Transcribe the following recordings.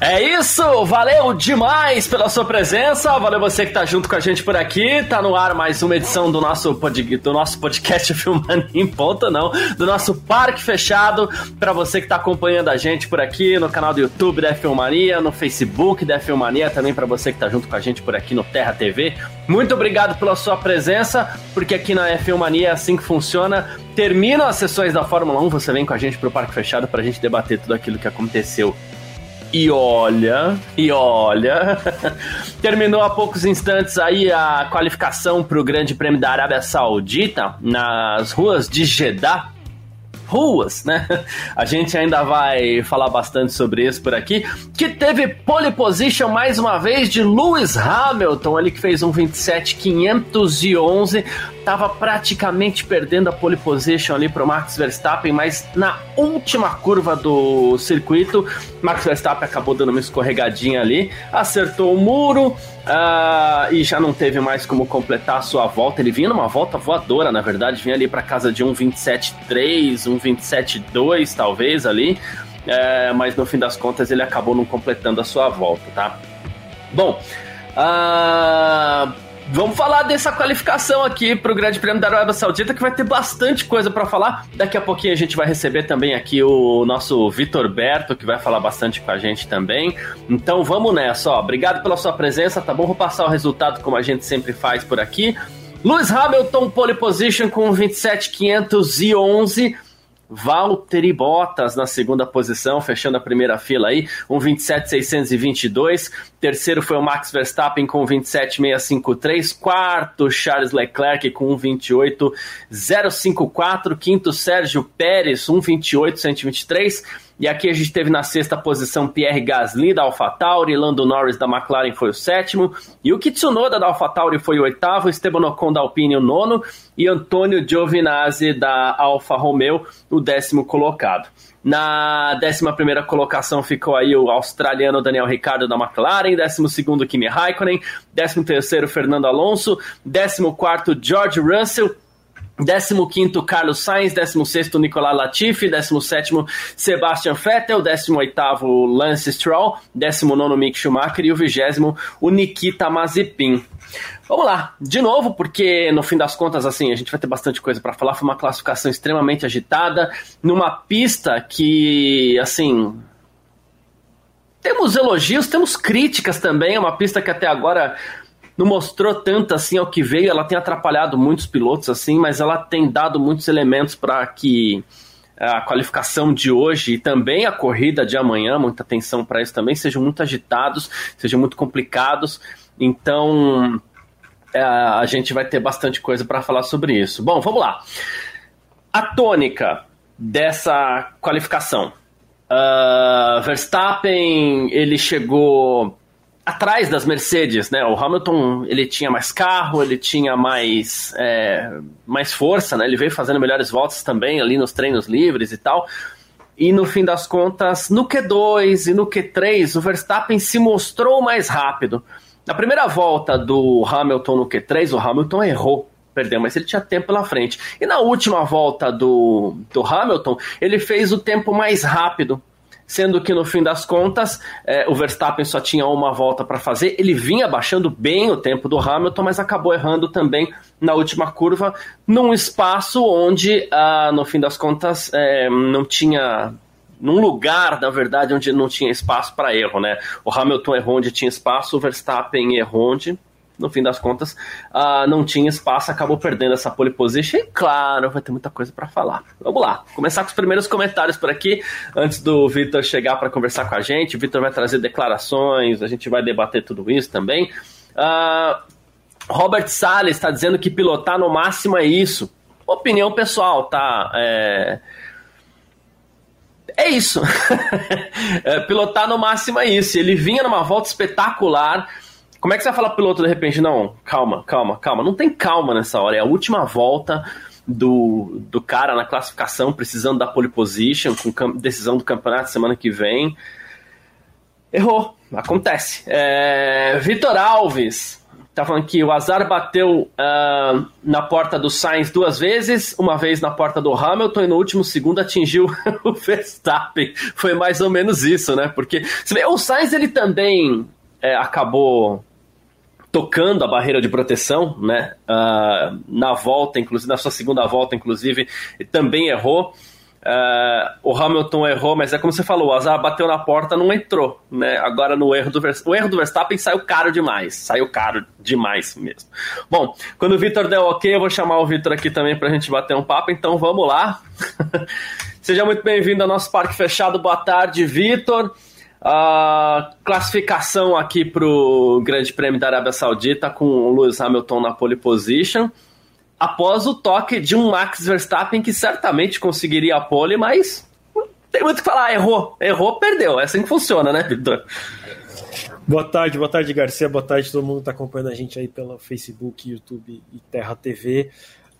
É isso, valeu demais pela sua presença, valeu você que tá junto com a gente por aqui, tá no ar mais uma edição do nosso, pod, do nosso podcast Filmando em Ponta, não, do nosso Parque Fechado, para você que tá acompanhando a gente por aqui no canal do YouTube da Filmania, no Facebook da Filmania, também para você que tá junto com a gente por aqui no Terra TV. Muito obrigado pela sua presença, porque aqui na F1 Mania é assim que funciona. Terminam as sessões da Fórmula 1, você vem com a gente pro Parque Fechado pra gente debater tudo aquilo que aconteceu e olha, e olha, terminou há poucos instantes aí a qualificação para o Grande Prêmio da Arábia Saudita nas ruas de Jeddah ruas, né? A gente ainda vai falar bastante sobre isso por aqui. Que teve pole position mais uma vez de Lewis Hamilton, ele que fez um 27.511, tava praticamente perdendo a pole position ali pro Max Verstappen, mas na última curva do circuito, Max Verstappen acabou dando uma escorregadinha ali, acertou o muro, Uh, e já não teve mais como completar a sua volta. Ele vinha numa volta voadora, na verdade, vinha ali para casa de um 27.3, um 27.2 talvez ali, uh, mas no fim das contas ele acabou não completando a sua volta, tá? Bom, uh, Vamos falar dessa qualificação aqui para o Grande Prêmio da Arábia Saudita, que vai ter bastante coisa para falar. Daqui a pouquinho a gente vai receber também aqui o nosso Vitor Berto, que vai falar bastante com a gente também. Então vamos nessa, ó. Obrigado pela sua presença, tá bom? Vou passar o resultado como a gente sempre faz por aqui. Lewis Hamilton, pole position com 27,511. Valtteri Bottas na segunda posição, fechando a primeira fila aí, um 27,622. Terceiro foi o Max Verstappen com 27,653. Quarto, Charles Leclerc com 1,28,054. Quinto, Sérgio Pérez, 1,28,123. E aqui a gente teve na sexta posição Pierre Gasly da AlphaTauri, Lando Norris da McLaren foi o sétimo, e o Kitsunoda da AlphaTauri foi o oitavo, Esteban Ocon da Alpine o nono, e Antônio Giovinazzi da Alfa Romeo o décimo colocado. Na 11 colocação ficou aí o australiano Daniel Ricciardo da McLaren, 12 Kimi Raikkonen, 13 Fernando Alonso, 14 George Russell, 15º Carlos Sainz, 16º Nicolas Latifi, 17º Sebastian Vettel, 18º Lance Stroll, 19º Mick Schumacher e o 20 o Nikita Mazepin. Vamos lá, de novo, porque no fim das contas, assim, a gente vai ter bastante coisa para falar. Foi uma classificação extremamente agitada, numa pista que, assim, temos elogios, temos críticas também. É uma pista que até agora não mostrou tanto assim ao que veio. Ela tem atrapalhado muitos pilotos assim, mas ela tem dado muitos elementos para que a qualificação de hoje e também a corrida de amanhã, muita atenção para isso também, sejam muito agitados, sejam muito complicados. Então, é, a gente vai ter bastante coisa para falar sobre isso. Bom, vamos lá. A tônica dessa qualificação. Uh, Verstappen ele chegou atrás das Mercedes, né? O Hamilton ele tinha mais carro, ele tinha mais, é, mais força, né? Ele veio fazendo melhores voltas também ali nos treinos livres e tal. E no fim das contas, no Q2 e no Q3, o Verstappen se mostrou mais rápido. Na primeira volta do Hamilton no Q3, o Hamilton errou perdeu, mas ele tinha tempo pela frente. E na última volta do, do Hamilton, ele fez o tempo mais rápido sendo que no fim das contas é, o Verstappen só tinha uma volta para fazer. Ele vinha baixando bem o tempo do Hamilton, mas acabou errando também na última curva, num espaço onde, ah, no fim das contas, é, não tinha num lugar, na verdade, onde não tinha espaço para erro, né? O Hamilton errou onde tinha espaço, o Verstappen errou onde no fim das contas, uh, não tinha espaço, acabou perdendo essa pole position. E claro, vai ter muita coisa para falar. Vamos lá, começar com os primeiros comentários por aqui, antes do Vitor chegar para conversar com a gente. O Vitor vai trazer declarações, a gente vai debater tudo isso também. Uh, Robert Salles está dizendo que pilotar no máximo é isso. Opinião pessoal, tá? É é isso. é, pilotar no máximo é isso. Ele vinha numa volta espetacular, como é que você vai falar pro piloto de repente, não, calma, calma, calma. Não tem calma nessa hora, é a última volta. do, do cara na classificação, precisando da pole position, com decisão do campeonato semana que vem. Errou, acontece. É, Vitor Alves, tá falando que o azar bateu uh, na porta do Sainz duas vezes, uma vez na porta do Hamilton e no último segundo atingiu o Verstappen. Foi mais ou menos isso, né? Porque vê, o Sainz ele também é, acabou tocando a barreira de proteção, né? Uh, na volta, inclusive na sua segunda volta, inclusive, também errou. Uh, o Hamilton errou, mas é como você falou, o azar bateu na porta, não entrou, né? Agora no erro do o erro do Verstappen saiu caro demais, saiu caro demais mesmo. Bom, quando o Vitor der ok, eu vou chamar o Vitor aqui também para a gente bater um papo, então vamos lá. Seja muito bem-vindo ao nosso parque fechado. Boa tarde, Vitor. Uh, classificação aqui para o Grande Prêmio da Arábia Saudita com o Lewis Hamilton na pole position após o toque de um Max Verstappen que certamente conseguiria a pole, mas tem muito que falar, errou, errou, perdeu. É assim que funciona, né, Vitor? Boa tarde, boa tarde, Garcia, boa tarde todo mundo que está acompanhando a gente aí pelo Facebook, YouTube e Terra TV.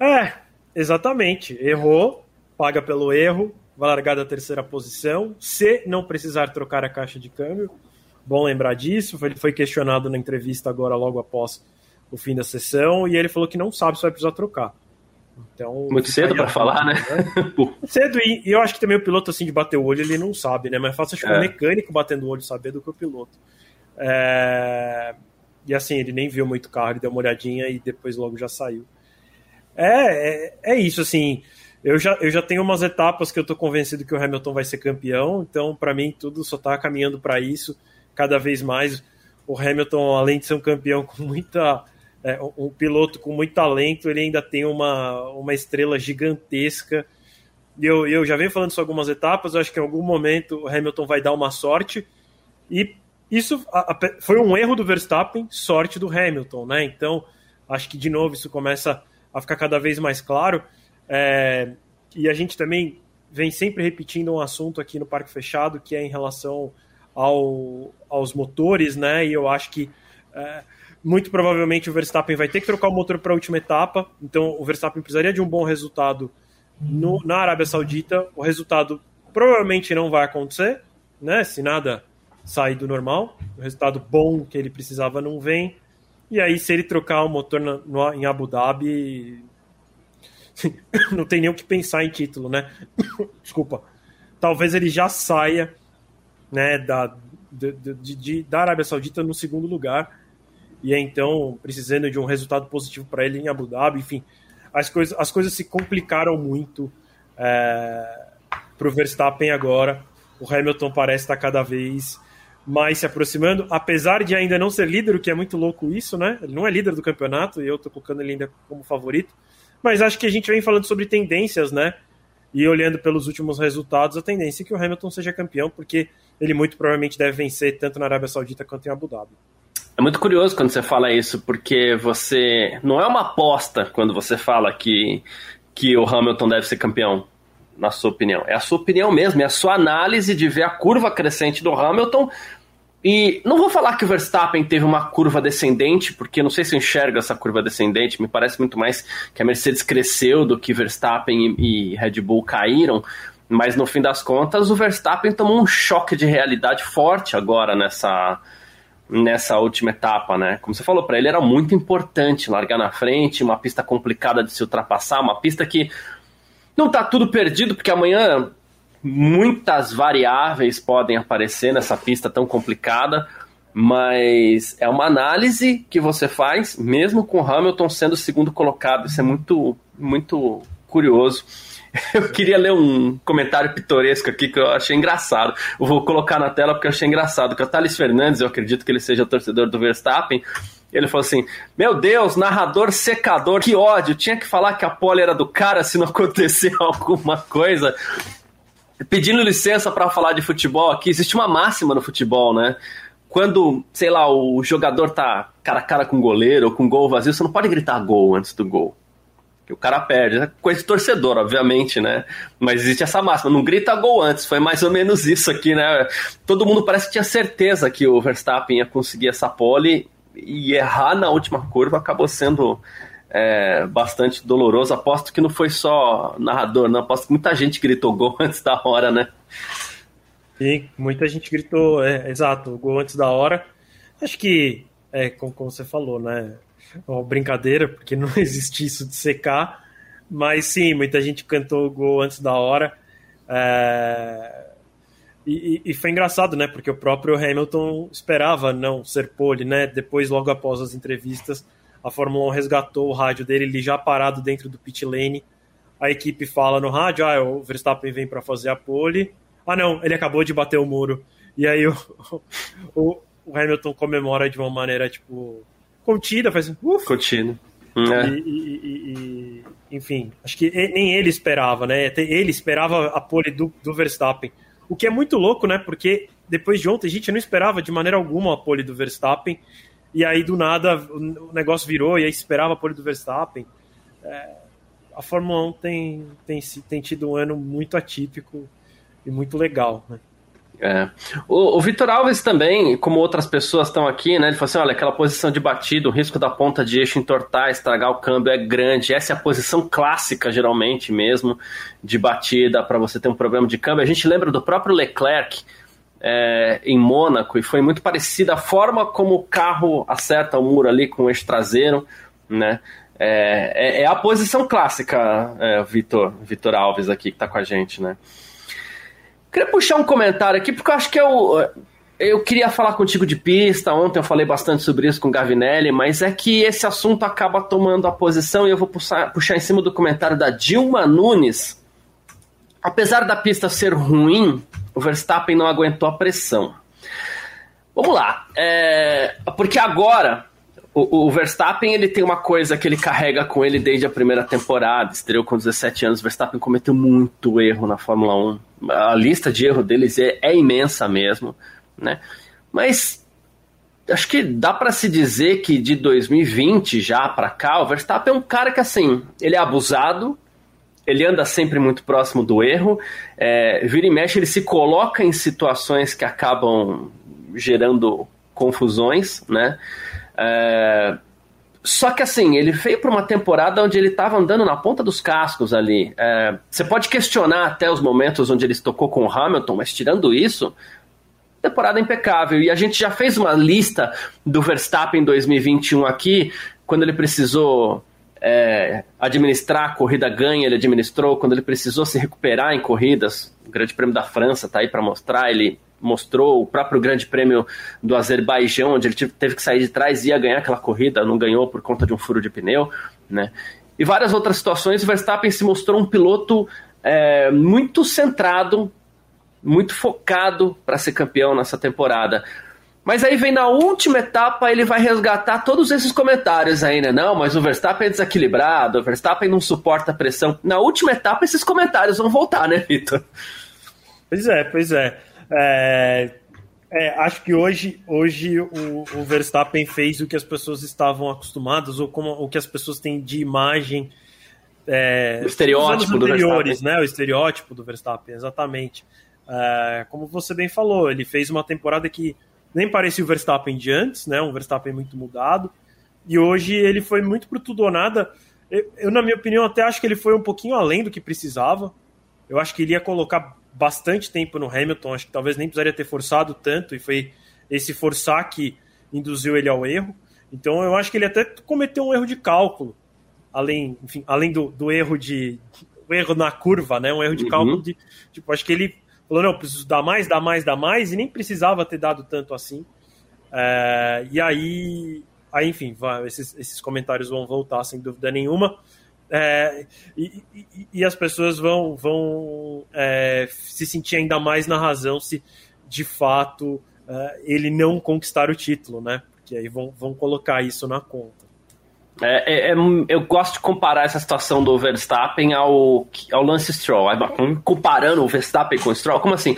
É, exatamente, errou, paga pelo erro, vai largar da terceira posição, se não precisar trocar a caixa de câmbio. Bom lembrar disso, ele foi questionado na entrevista agora logo após o fim da sessão e ele falou que não sabe se vai precisar trocar. Então, Muito cedo para falar, né? né? cedo, e, e, eu acho que também o piloto, assim, de bater o olho, ele não sabe, né? Mas é fácil acho que é. o mecânico batendo o olho saber do que o piloto. É... E assim, ele nem viu muito carro, ele deu uma olhadinha e depois logo já saiu. É, é, é isso, assim. Eu já, eu já tenho umas etapas que eu tô convencido que o Hamilton vai ser campeão, então para mim tudo só tá caminhando para isso cada vez mais. O Hamilton, além de ser um campeão com muita é, um piloto com muito talento, ele ainda tem uma, uma estrela gigantesca. E eu, eu já venho falando isso algumas etapas, acho que em algum momento o Hamilton vai dar uma sorte. E isso a, a, foi um erro do Verstappen, sorte do Hamilton, né? Então, acho que de novo isso começa a ficar cada vez mais claro. É, e a gente também vem sempre repetindo um assunto aqui no Parque Fechado, que é em relação ao, aos motores, né? E eu acho que. É, muito provavelmente o Verstappen vai ter que trocar o motor para a última etapa, então o Verstappen precisaria de um bom resultado no, na Arábia Saudita. O resultado provavelmente não vai acontecer, né? Se nada sair do normal, o resultado bom que ele precisava não vem. E aí, se ele trocar o motor na, no, em Abu Dhabi, não tem nem o que pensar em título, né? Desculpa. Talvez ele já saia né, da, de, de, de, da Arábia Saudita no segundo lugar e é então precisando de um resultado positivo para ele em Abu Dhabi, enfim, as coisas, as coisas se complicaram muito é, para o Verstappen agora. O Hamilton parece estar cada vez mais se aproximando, apesar de ainda não ser líder, o que é muito louco isso, né? Ele não é líder do campeonato e eu estou colocando ele ainda como favorito. Mas acho que a gente vem falando sobre tendências, né? E olhando pelos últimos resultados, a tendência é que o Hamilton seja campeão, porque ele muito provavelmente deve vencer tanto na Arábia Saudita quanto em Abu Dhabi. É muito curioso quando você fala isso, porque você. Não é uma aposta quando você fala que, que o Hamilton deve ser campeão, na sua opinião. É a sua opinião mesmo, é a sua análise de ver a curva crescente do Hamilton. E não vou falar que o Verstappen teve uma curva descendente, porque não sei se eu enxergo essa curva descendente, me parece muito mais que a Mercedes cresceu do que Verstappen e, Red Bull caíram. Mas no fim das contas, o Verstappen tomou um choque de realidade forte agora nessa, nessa última etapa, né? Como você falou, para ele era muito importante largar na frente, uma pista complicada de se ultrapassar, uma pista que não tá tudo perdido, porque amanhã muitas variáveis podem aparecer nessa pista tão complicada, mas é uma análise que você faz, mesmo com Hamilton sendo o segundo colocado. Isso é muito, muito curioso. Eu queria ler um comentário pitoresco aqui que eu achei engraçado. Eu vou colocar na tela porque eu achei engraçado. Que é o Thales Fernandes, eu acredito que ele seja torcedor do Verstappen. Ele falou assim: Meu Deus, narrador secador, que ódio. Tinha que falar que a pole era do cara se não acontecer alguma coisa. Pedindo licença para falar de futebol aqui, existe uma máxima no futebol, né? Quando, sei lá, o jogador tá cara a cara com o goleiro ou com gol vazio, você não pode gritar gol antes do gol que o cara perde. É coisa de torcedor, obviamente, né? Mas existe essa máxima, não grita gol antes, foi mais ou menos isso aqui, né? Todo mundo parece que tinha certeza que o Verstappen ia conseguir essa pole e errar na última curva acabou sendo é, bastante doloroso. Aposto que não foi só narrador, não. Aposto que muita gente gritou gol antes da hora, né? Sim, muita gente gritou, é, exato, gol antes da hora. Acho que, é, como, como você falou, né? Uma brincadeira, porque não existe isso de secar. Mas sim, muita gente cantou gol antes da hora. É... E, e, foi engraçado, né? Porque o próprio Hamilton esperava não ser pole, né? Depois, logo após as entrevistas, a Fórmula 1 resgatou o rádio dele, ele já parado dentro do pit lane. A equipe fala no rádio: ah, o Verstappen vem para fazer a pole. Ah, não, ele acabou de bater o muro. E aí o, o, o Hamilton comemora de uma maneira, tipo, contida, faz ufa. Contido. É. E, e, e, enfim, acho que nem ele esperava, né? Ele esperava a pole do, do Verstappen. O que é muito louco, né? Porque depois de ontem a gente não esperava de maneira alguma a pole do Verstappen. E aí do nada o negócio virou e aí esperava a pole do Verstappen. É, a Fórmula 1 tem, tem, tem tido um ano muito atípico e muito legal, né? É. O, o Vitor Alves também, como outras pessoas estão aqui, né? Ele falou assim: olha, aquela posição de batida, o risco da ponta de eixo entortar, estragar o câmbio é grande. Essa é a posição clássica, geralmente mesmo, de batida para você ter um problema de câmbio. A gente lembra do próprio Leclerc é, em Mônaco e foi muito parecida a forma como o carro acerta o muro ali com o eixo traseiro, né? É, é, é a posição clássica, é, Vitor, Vitor Alves aqui que está com a gente, né? Queria puxar um comentário aqui, porque eu acho que eu, eu queria falar contigo de pista. Ontem eu falei bastante sobre isso com o Gavinelli, mas é que esse assunto acaba tomando a posição e eu vou puxar, puxar em cima do comentário da Dilma Nunes. Apesar da pista ser ruim, o Verstappen não aguentou a pressão. Vamos lá, é, porque agora o, o, Verstappen ele tem uma coisa que ele carrega com ele desde a primeira temporada, estreou com 17 anos. O Verstappen cometeu muito erro na Fórmula 1. A lista de erro deles é, é imensa mesmo, né? Mas acho que dá para se dizer que de 2020 já para cá, o Verstappen é um cara que assim, ele é abusado, ele anda sempre muito próximo do erro, é, vira e mexe, ele se coloca em situações que acabam gerando confusões, né? É... Só que assim, ele veio para uma temporada onde ele estava andando na ponta dos cascos ali. É... Você pode questionar até os momentos onde ele tocou com o Hamilton, mas tirando isso, temporada impecável. E a gente já fez uma lista do Verstappen 2021 aqui, quando ele precisou é, administrar a corrida ganha, ele administrou. Quando ele precisou se recuperar em corridas, o Grande Prêmio da França está aí para mostrar, ele mostrou o próprio Grande Prêmio do Azerbaijão, onde ele teve que sair de trás e ia ganhar aquela corrida, não ganhou por conta de um furo de pneu, né? E várias outras situações, o Verstappen se mostrou um piloto é, muito centrado, muito focado para ser campeão nessa temporada. Mas aí vem na última etapa, ele vai resgatar todos esses comentários ainda. Né? Não, mas o Verstappen é desequilibrado, o Verstappen não suporta a pressão. Na última etapa, esses comentários vão voltar, né, Vitor? Pois é, pois é. É, é, acho que hoje, hoje o, o, Verstappen fez o que as pessoas estavam acostumadas, ou como o que as pessoas têm de imagem. É, o estereótipo do Verstappen. Né? O estereótipo do Verstappen, exatamente. É, como você bem falou, ele fez uma temporada que nem parecia o Verstappen de antes, né? um Verstappen muito mudado. E hoje ele foi muito pro tudo ou nada. Eu, eu, na minha opinião, até acho que ele foi um pouquinho além do que precisava. Eu acho que ele ia colocar bastante tempo no Hamilton, acho que talvez nem precisaria ter forçado tanto, e foi esse forçar que induziu ele ao erro. Então eu acho que ele até cometeu um erro de cálculo, além, enfim, além do, do erro de. O erro na curva, né? Um erro de uhum. cálculo de. Tipo, acho que ele falou, não, preciso dar mais, dar mais, dar mais, e nem precisava ter dado tanto assim. É, e aí, aí enfim, vai, esses, esses comentários vão voltar sem dúvida nenhuma. É, e, e, e, as pessoas vão, vão é, se sentir ainda mais na razão se de fato é, ele não conquistar o título, né? Porque aí vão, vão colocar isso na conta. É, é, é eu gosto de comparar essa situação do Verstappen ao, ao Lance Stroll. Comparando o Verstappen com o Stroll, como assim?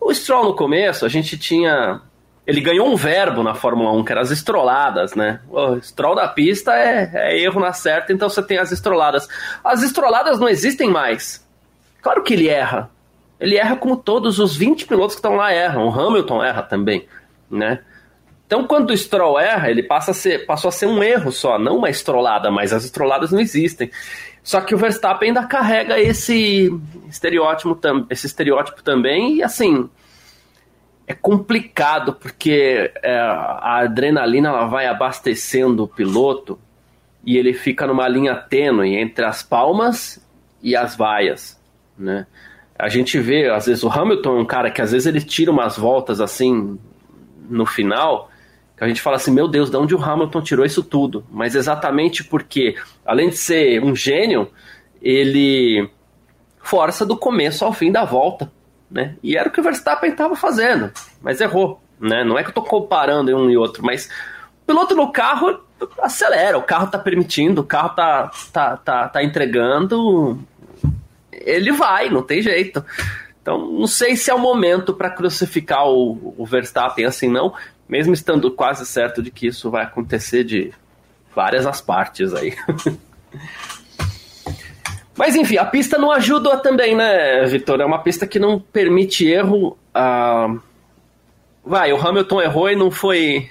O Stroll no começo, a gente tinha ele ganhou um verbo na Fórmula 1, que eram as estroladas, né? O estrol da pista é, é, erro na certa, então você tem as estroladas. As estroladas não existem mais. Claro que ele erra. Ele erra como todos os 20 pilotos que estão lá erram. O Hamilton erra também, né? Então, quando o Stroll erra, ele passa a ser, passou a ser um erro só, não uma estrolada, mas as estroladas não existem. Só que o Verstappen ainda carrega esse estereótipo, esse estereótipo também, e assim, é complicado, porque é, a adrenalina ela vai abastecendo o piloto e ele fica numa linha tênue entre as palmas e as vaias, né? A gente vê, às vezes, o Hamilton é um cara que às vezes ele tira umas voltas assim no final, que a gente fala assim, meu Deus, de onde o Hamilton tirou isso tudo? Mas exatamente porque, além de ser um gênio, ele força do começo ao fim da volta, né? E era o que o Verstappen estava fazendo, mas errou, né? Não é que eu estou comparando um e outro, mas o piloto no carro acelera, o carro está permitindo, o carro está tá, tá, tá entregando, ele vai, não tem jeito. Então, não sei se é o momento para crucificar o, o Verstappen assim, não mesmo estando quase certo de que isso vai acontecer de várias as partes aí. Mas enfim, a pista não ajuda também, né, Vitor? É uma pista que não permite erro. Uh... Vai, o Hamilton errou e não foi.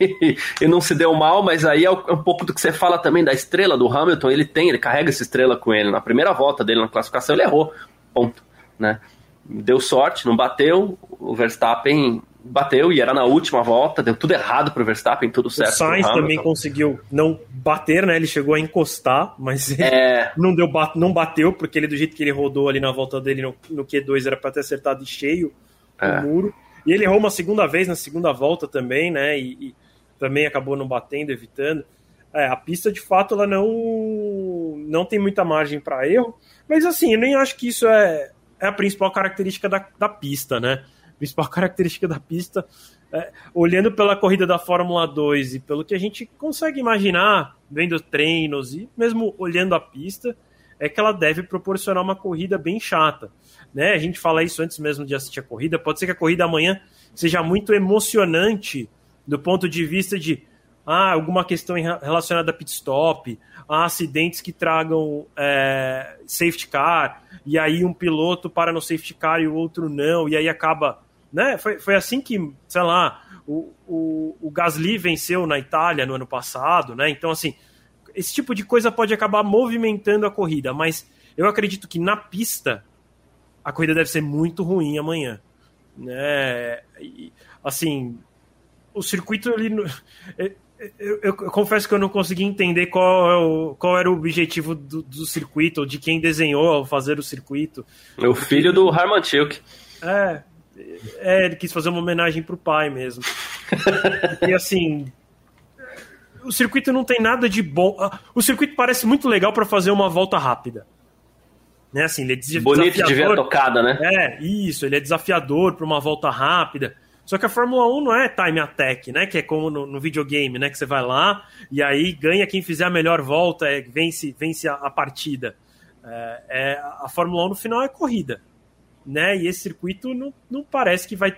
e não se deu mal, mas aí é um pouco do que você fala também da estrela do Hamilton. Ele tem, ele carrega essa estrela com ele. Na primeira volta dele na classificação, ele errou. Ponto. Né? Deu sorte, não bateu. O Verstappen bateu e era na última volta, deu tudo errado pro Verstappen, tudo certo. O Sainz também conseguiu não bater, né? Ele chegou a encostar, mas é... não deu não bateu, porque ele, do jeito que ele rodou ali na volta dele no, no Q2, era para ter acertado de cheio é. o muro. E ele errou uma segunda vez na segunda volta também, né? E, e também acabou não batendo, evitando. É, a pista de fato ela não não tem muita margem para erro, mas assim, eu nem acho que isso é, é a principal característica da, da pista, né? Principal característica da pista, é, olhando pela corrida da Fórmula 2 e pelo que a gente consegue imaginar, vendo treinos e mesmo olhando a pista, é que ela deve proporcionar uma corrida bem chata. Né? A gente fala isso antes mesmo de assistir a corrida. Pode ser que a corrida amanhã seja muito emocionante do ponto de vista de ah, alguma questão relacionada a pit stop, a acidentes que tragam é, safety car, e aí um piloto para no safety car e o outro não, e aí acaba né? Foi, foi assim que, sei lá, o, o, o Gasly venceu na Itália no ano passado, né? Então, assim, esse tipo de coisa pode acabar movimentando a corrida, mas eu acredito que na pista a corrida deve ser muito ruim amanhã, né? E, assim, o circuito ali eu, eu, eu, confesso que eu não consegui entender qual, é o, qual era o objetivo do, do circuito, ou de quem desenhou ao fazer o circuito. O filho do Harman Tilke. É, é, ele quis fazer uma homenagem pro pai mesmo. e assim, o circuito não tem nada de bom. Ah, o circuito parece muito legal para fazer uma volta rápida. Né, assim, ele é desafiador. Bonito de ver tocada, né? É, isso, ele é desafiador para uma volta rápida. Só que a Fórmula 1 não é time attack, né? Que é como no, no, videogame, né? Que você vai lá e aí ganha quem fizer a melhor volta, é, vence, vence a, a partida. É, é, a Fórmula 1 no final é corrida né? E esse circuito não, não parece que vai,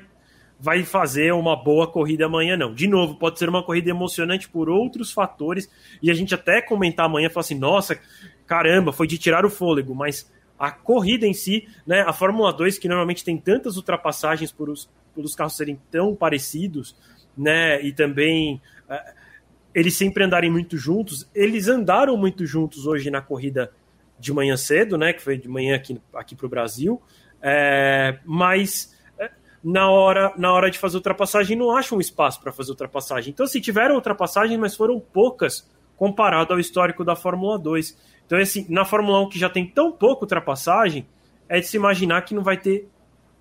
vai fazer uma boa corrida amanhã, não. De novo, pode ser uma corrida emocionante por outros fatores, e a gente até comentar amanhã, falar assim, nossa, caramba, foi de tirar o fôlego, mas a corrida em si, né? A Fórmula 2, que normalmente tem tantas ultrapassagens por os, por os carros serem tão parecidos, né? E também. Uh, eles sempre andarem muito juntos, eles andaram muito juntos hoje na corrida de manhã cedo, né? Que foi de manhã aqui, aqui para o Brasil. É, mas é, na hora, na hora de fazer ultrapassagem não acham espaço para fazer ultrapassagem. Então, se assim, tiveram ultrapassagem, mas foram poucas comparado ao histórico da Fórmula 2. Então, assim, na Fórmula 1 que já tem tão pouca ultrapassagem, é de se imaginar que não vai ter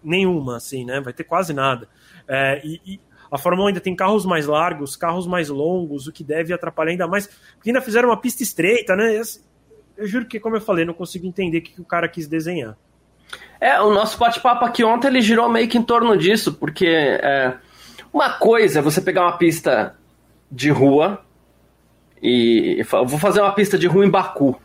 nenhuma, assim, né? Vai ter quase nada. É, e, e, a Fórmula 1 ainda tem carros mais largos, carros mais longos, o que deve atrapalhar ainda mais, porque ainda fizeram uma pista estreita, né? Eu juro que, como eu falei, não consigo entender o que o cara quis desenhar. É, o nosso bate-papo aqui ontem ele girou meio que em torno disso, porque é, uma coisa é você pegar uma pista de rua e vou fazer uma pista de rua em Baku,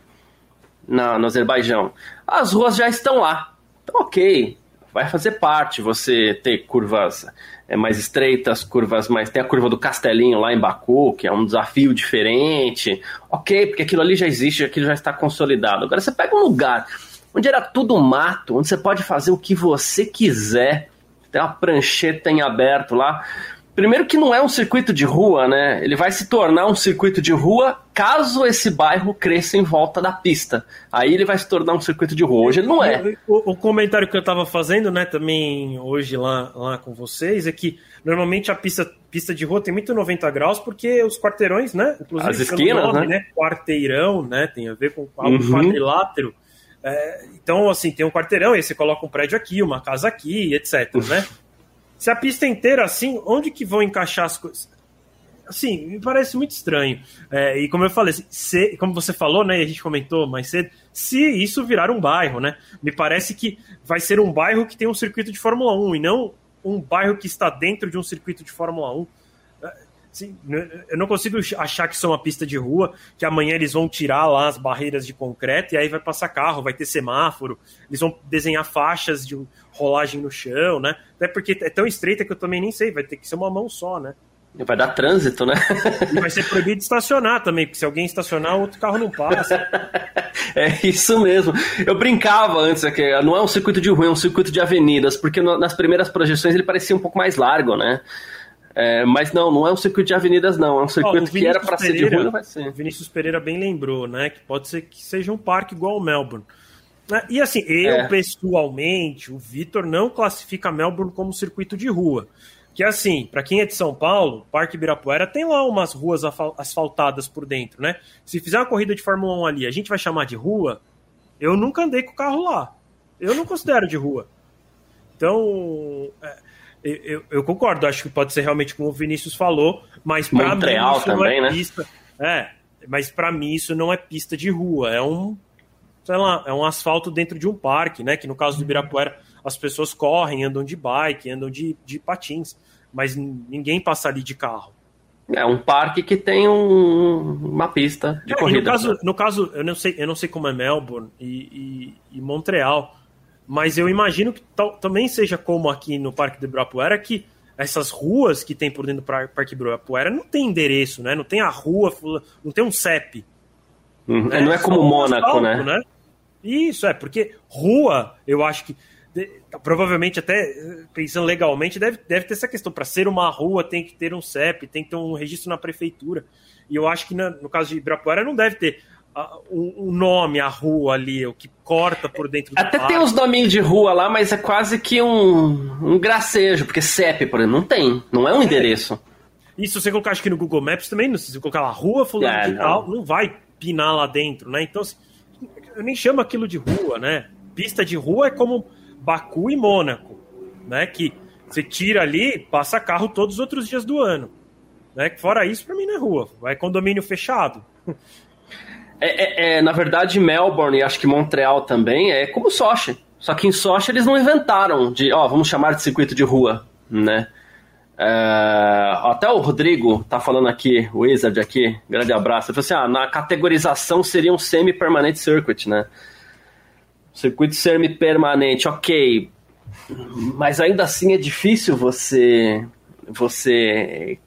na, no Azerbaijão. As ruas já estão lá. Então, ok, vai fazer parte você ter curvas é, mais estreitas, curvas mais. Tem a curva do Castelinho lá em Baku, que é um desafio diferente. Ok, porque aquilo ali já existe, aquilo já está consolidado. Agora você pega um lugar onde era tudo mato, onde você pode fazer o que você quiser. Tem uma prancheta em aberto lá. Primeiro que não é um circuito de rua, né? Ele vai se tornar um circuito de rua caso esse bairro cresça em volta da pista. Aí ele vai se tornar um circuito de rua. Hoje ele não é. O, o comentário que eu estava fazendo, né, também hoje lá, lá com vocês, é que normalmente a pista, pista de rua tem muito 90 graus porque os quarteirões, né? Inclusive, As esquinas, nome, né? né? Quarteirão, né? Tem a ver com algo uhum. quadrilátero. É, então, assim, tem um quarteirão, aí você coloca um prédio aqui, uma casa aqui, etc, né? Se a pista é inteira assim, onde que vão encaixar as coisas? Assim, me parece muito estranho. É, e como eu falei, se, como você falou, né, e a gente comentou mais cedo, se isso virar um bairro, né? Me parece que vai ser um bairro que tem um circuito de Fórmula 1 e não um bairro que está dentro de um circuito de Fórmula 1. Sim, eu não consigo achar que isso é uma pista de rua, que amanhã eles vão tirar lá as barreiras de concreto e aí vai passar carro, vai ter semáforo, eles vão desenhar faixas de rolagem no chão, né? Até porque é tão estreita que eu também nem sei, vai ter que ser uma mão só, né? Vai dar trânsito, né? E vai ser proibido estacionar também, porque se alguém estacionar, outro carro não passa. é isso mesmo. Eu brincava antes, aqui, não é um circuito de rua, é um circuito de avenidas, porque nas primeiras projeções ele parecia um pouco mais largo, né? É, mas não, não é um circuito de avenidas, não. É um circuito oh, que era para ser de rua, não vai ser. O Vinícius Pereira bem lembrou, né? Que pode ser que seja um parque igual ao Melbourne. Né, e assim, eu é. pessoalmente, o Vitor não classifica Melbourne como circuito de rua. Que assim, para quem é de São Paulo, Parque Ibirapuera tem lá umas ruas asfaltadas por dentro, né? Se fizer uma corrida de Fórmula 1 ali, a gente vai chamar de rua? Eu nunca andei com o carro lá. Eu não considero de rua. Então, é, eu, eu, concordo, acho que pode ser realmente como o Vinícius falou, mas para mim isso também, não é né? pista. É, mas para mim isso não é pista de rua, é um, sei lá, é um asfalto dentro de um parque, né? Que no caso do Ibirapuera as pessoas correm, andam de bike, andam de, de patins, mas ninguém passa ali de carro. É um parque que tem um, uma pista de é, corrida. No caso, no caso, eu não sei, eu não sei como é Melbourne e, e, e Montreal, mas eu imagino que também seja como aqui no Parque do Ibirapuera, que essas ruas que tem por dentro do Parque do Ibirapuera não tem endereço, né? Não tem a rua, não tem um CEP. Uhum. Né? Não é como Mônaco, asfalto, né? né? Isso, é, porque rua, eu acho que provavelmente até pensando legalmente deve, deve ter essa questão para ser uma rua tem que ter um CEP tem que ter um registro na prefeitura e eu acho que na, no caso de Ibirapuera não deve ter o nome, a rua ali, o que corta por dentro do Até tem os nominhos de rua lá, mas é quase que um, um gracejo, porque CEP, por exemplo, não tem, não é um é. endereço. E se você colocar, acho que no Google Maps também, se você colocar lá rua fulano é, de tal, não. não vai pinar lá dentro, né? Então, assim, eu nem chamo aquilo de rua, né? Pista de rua é como Baku e Mônaco, né? Que você tira ali, passa carro todos os outros dias do ano. Né? Fora isso, para mim não é rua, é condomínio fechado. É, é, é, na verdade, Melbourne e acho que Montreal também é como Sochi. Só que em Sochi eles não inventaram de, ó, vamos chamar de circuito de rua, né? É, até o Rodrigo tá falando aqui, o Wizard aqui, grande abraço. Ele falou assim: ah, na categorização seria um semi-permanente circuit, né? Circuito semi-permanente, ok. Mas ainda assim é difícil você você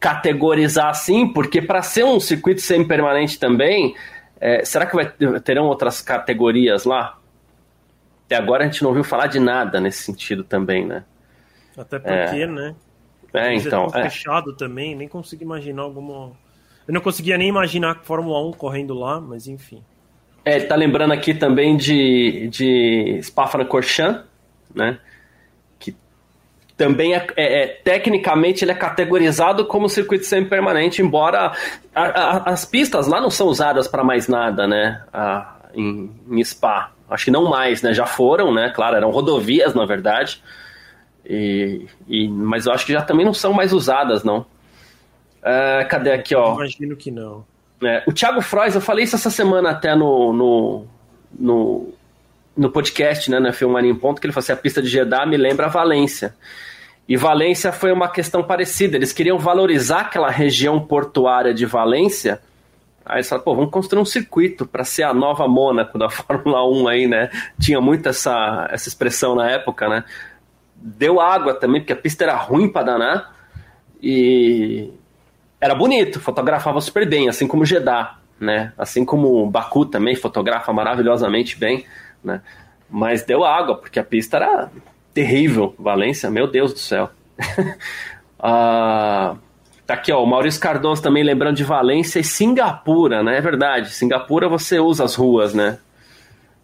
categorizar assim, porque para ser um circuito semi-permanente também, é, será que vai, terão outras categorias lá? Até agora a gente não ouviu falar de nada nesse sentido também, né? Até porque, é. né? É, então. É fechado também, nem consigo imaginar alguma. Eu não conseguia nem imaginar a Fórmula 1 correndo lá, mas enfim. É, ele tá lembrando aqui também de, de Spa-Francorchamps, né? Também é, é, é, tecnicamente ele é categorizado como circuito semi-permanente, embora a, a, as pistas lá não são usadas para mais nada, né? A, em, em, Spa. Acho que não mais, né? Já foram, né? Claro, eram rodovias, na verdade. E, e, mas eu acho que já também não são mais usadas, não. Uh, cadê aqui, ó? Imagino que não. É, o Thiago Frois, eu falei isso essa semana até no, no, no, no podcast, né, na Filmania em Ponto, que ele falou assim, a pista de Jeddah me lembra Valência. E Valência foi uma questão parecida. Eles queriam valorizar aquela região portuária de Valência. Aí eles falaram, pô, vamos construir um circuito para ser a nova Mônaco da Fórmula 1 aí, né? Tinha muito essa, essa expressão na época, né? Deu água também, porque a pista era ruim para danar. E era bonito, fotografava super bem, assim como Jeddah, né? Assim como Baku também fotografa maravilhosamente bem, né? Mas deu água, porque a pista era terrível, Valência, meu Deus do céu. Uh, tá aqui, ó, o Maurício Cardoso também lembrando de Valência e Singapura, né? É verdade. Singapura você usa as ruas, né?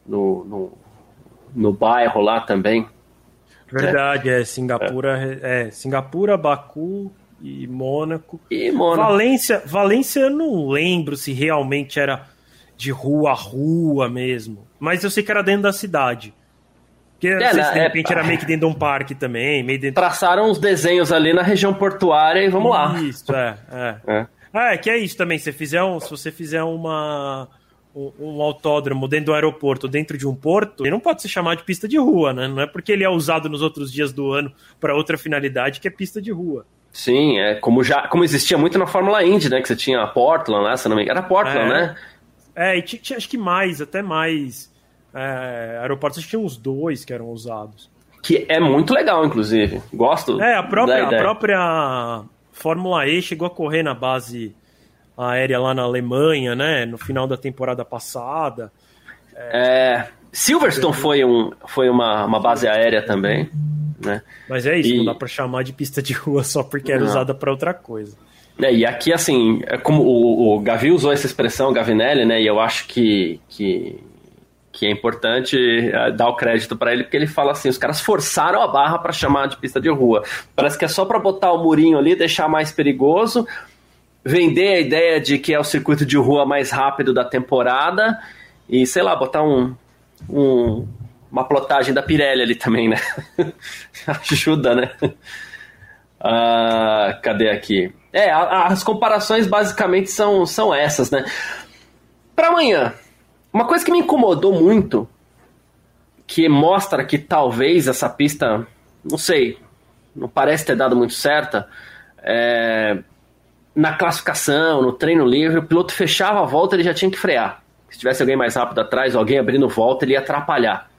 No, no, no bairro lá também. Verdade, é, é Singapura, é. é Singapura, Baku e Mônaco. E Mônaco. Valência, Valência eu não lembro se realmente era de rua a rua mesmo, mas eu sei que era dentro da cidade. Porque é, se de repente é, era meio que dentro de um parque também, meio dentro... Traçaram uns desenhos ali na região portuária e vamos lá. Isso, é, é. é. Ah, é que é isso também. Se, fizer um, se você fizer uma um, um, autódromo dentro do aeroporto, dentro de um porto, ele não pode se chamar de pista de rua, né? Não é porque ele é usado nos outros dias do ano para outra finalidade que é pista de rua. Sim, é como já como existia muito na Fórmula Indy, né? Que você tinha a Portland lá, se não me engano. Era Portland, é. né? É, e tinha, acho que mais, até mais é, aeroportos, acho que tinha uns dois que eram usados. Que é muito legal, inclusive. Gosto. É, a própria, a própria Fórmula E chegou a correr na base aérea lá na Alemanha, né? No final da temporada passada. É, Silverstone foi, um, foi uma, uma base aérea também. Né? Mas é isso, e... não dá para chamar de pista de rua só porque era não. usada para outra coisa. É, e aqui, assim, é como o, o Gavi usou essa expressão, Gavinelli, né? E eu acho que, que, que é importante é, dar o crédito para ele, porque ele fala assim: os caras forçaram a barra para chamar de pista de rua. Parece que é só para botar o murinho ali, deixar mais perigoso, vender a ideia de que é o circuito de rua mais rápido da temporada e, sei lá, botar um, um uma plotagem da Pirelli ali também, né? Ajuda, né? Ah, cadê aqui? É, as comparações basicamente são, são essas, né? Para amanhã, uma coisa que me incomodou muito, que mostra que talvez essa pista, não sei, não parece ter dado muito certa, é, na classificação, no treino livre, o piloto fechava a volta, ele já tinha que frear. Se tivesse alguém mais rápido atrás, alguém abrindo volta, ele ia atrapalhar.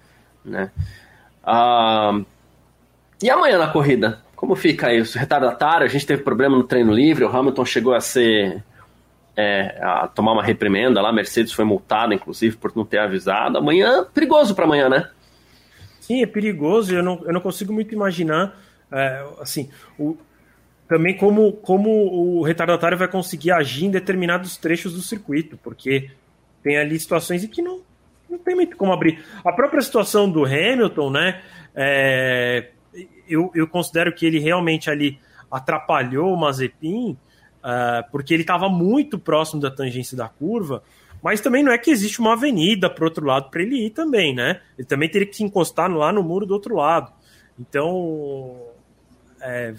Né? Ah, e amanhã na corrida? Como fica isso? Retardatário, a gente teve problema no treino livre, o Hamilton chegou a ser. É, a tomar uma reprimenda lá, a Mercedes foi multada, inclusive, por não ter avisado. Amanhã, perigoso para amanhã, né? Sim, é perigoso, eu não, eu não consigo muito imaginar. É, assim, o, também como, como o retardatário vai conseguir agir em determinados trechos do circuito, porque tem ali situações em que não, não tem muito como abrir. A própria situação do Hamilton, né? É, eu, eu considero que ele realmente ali atrapalhou o Mazepin, uh, porque ele estava muito próximo da tangência da curva, mas também não é que existe uma avenida para outro lado para ele ir também, né? Ele também teria que se encostar lá no muro do outro lado. Então, é,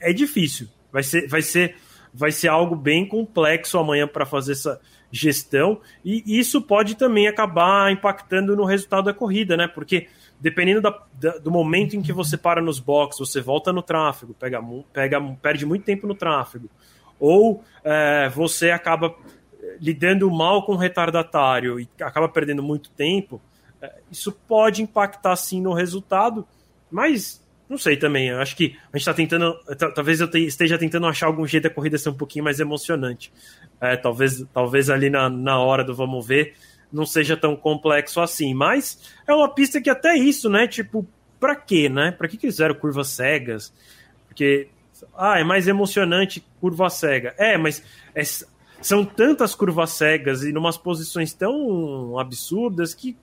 é difícil. Vai ser, vai ser, vai ser algo bem complexo amanhã para fazer essa gestão e isso pode também acabar impactando no resultado da corrida, né? Porque dependendo da, da, do momento em que você para nos boxes, você volta no tráfego, pega, pega, perde muito tempo no tráfego, ou é, você acaba lidando mal com o retardatário e acaba perdendo muito tempo, é, isso pode impactar sim no resultado, mas não sei também. Eu acho que a gente está tentando. Talvez eu esteja tentando achar algum jeito da corrida ser um pouquinho mais emocionante. É, talvez, talvez ali na, na hora do vamos ver não seja tão complexo assim. Mas é uma pista que até isso, né? Tipo, pra quê, né? Pra que fizeram curvas cegas? Porque. Ah, é mais emocionante curva cega. É, mas é, são tantas curvas cegas e numas posições tão absurdas que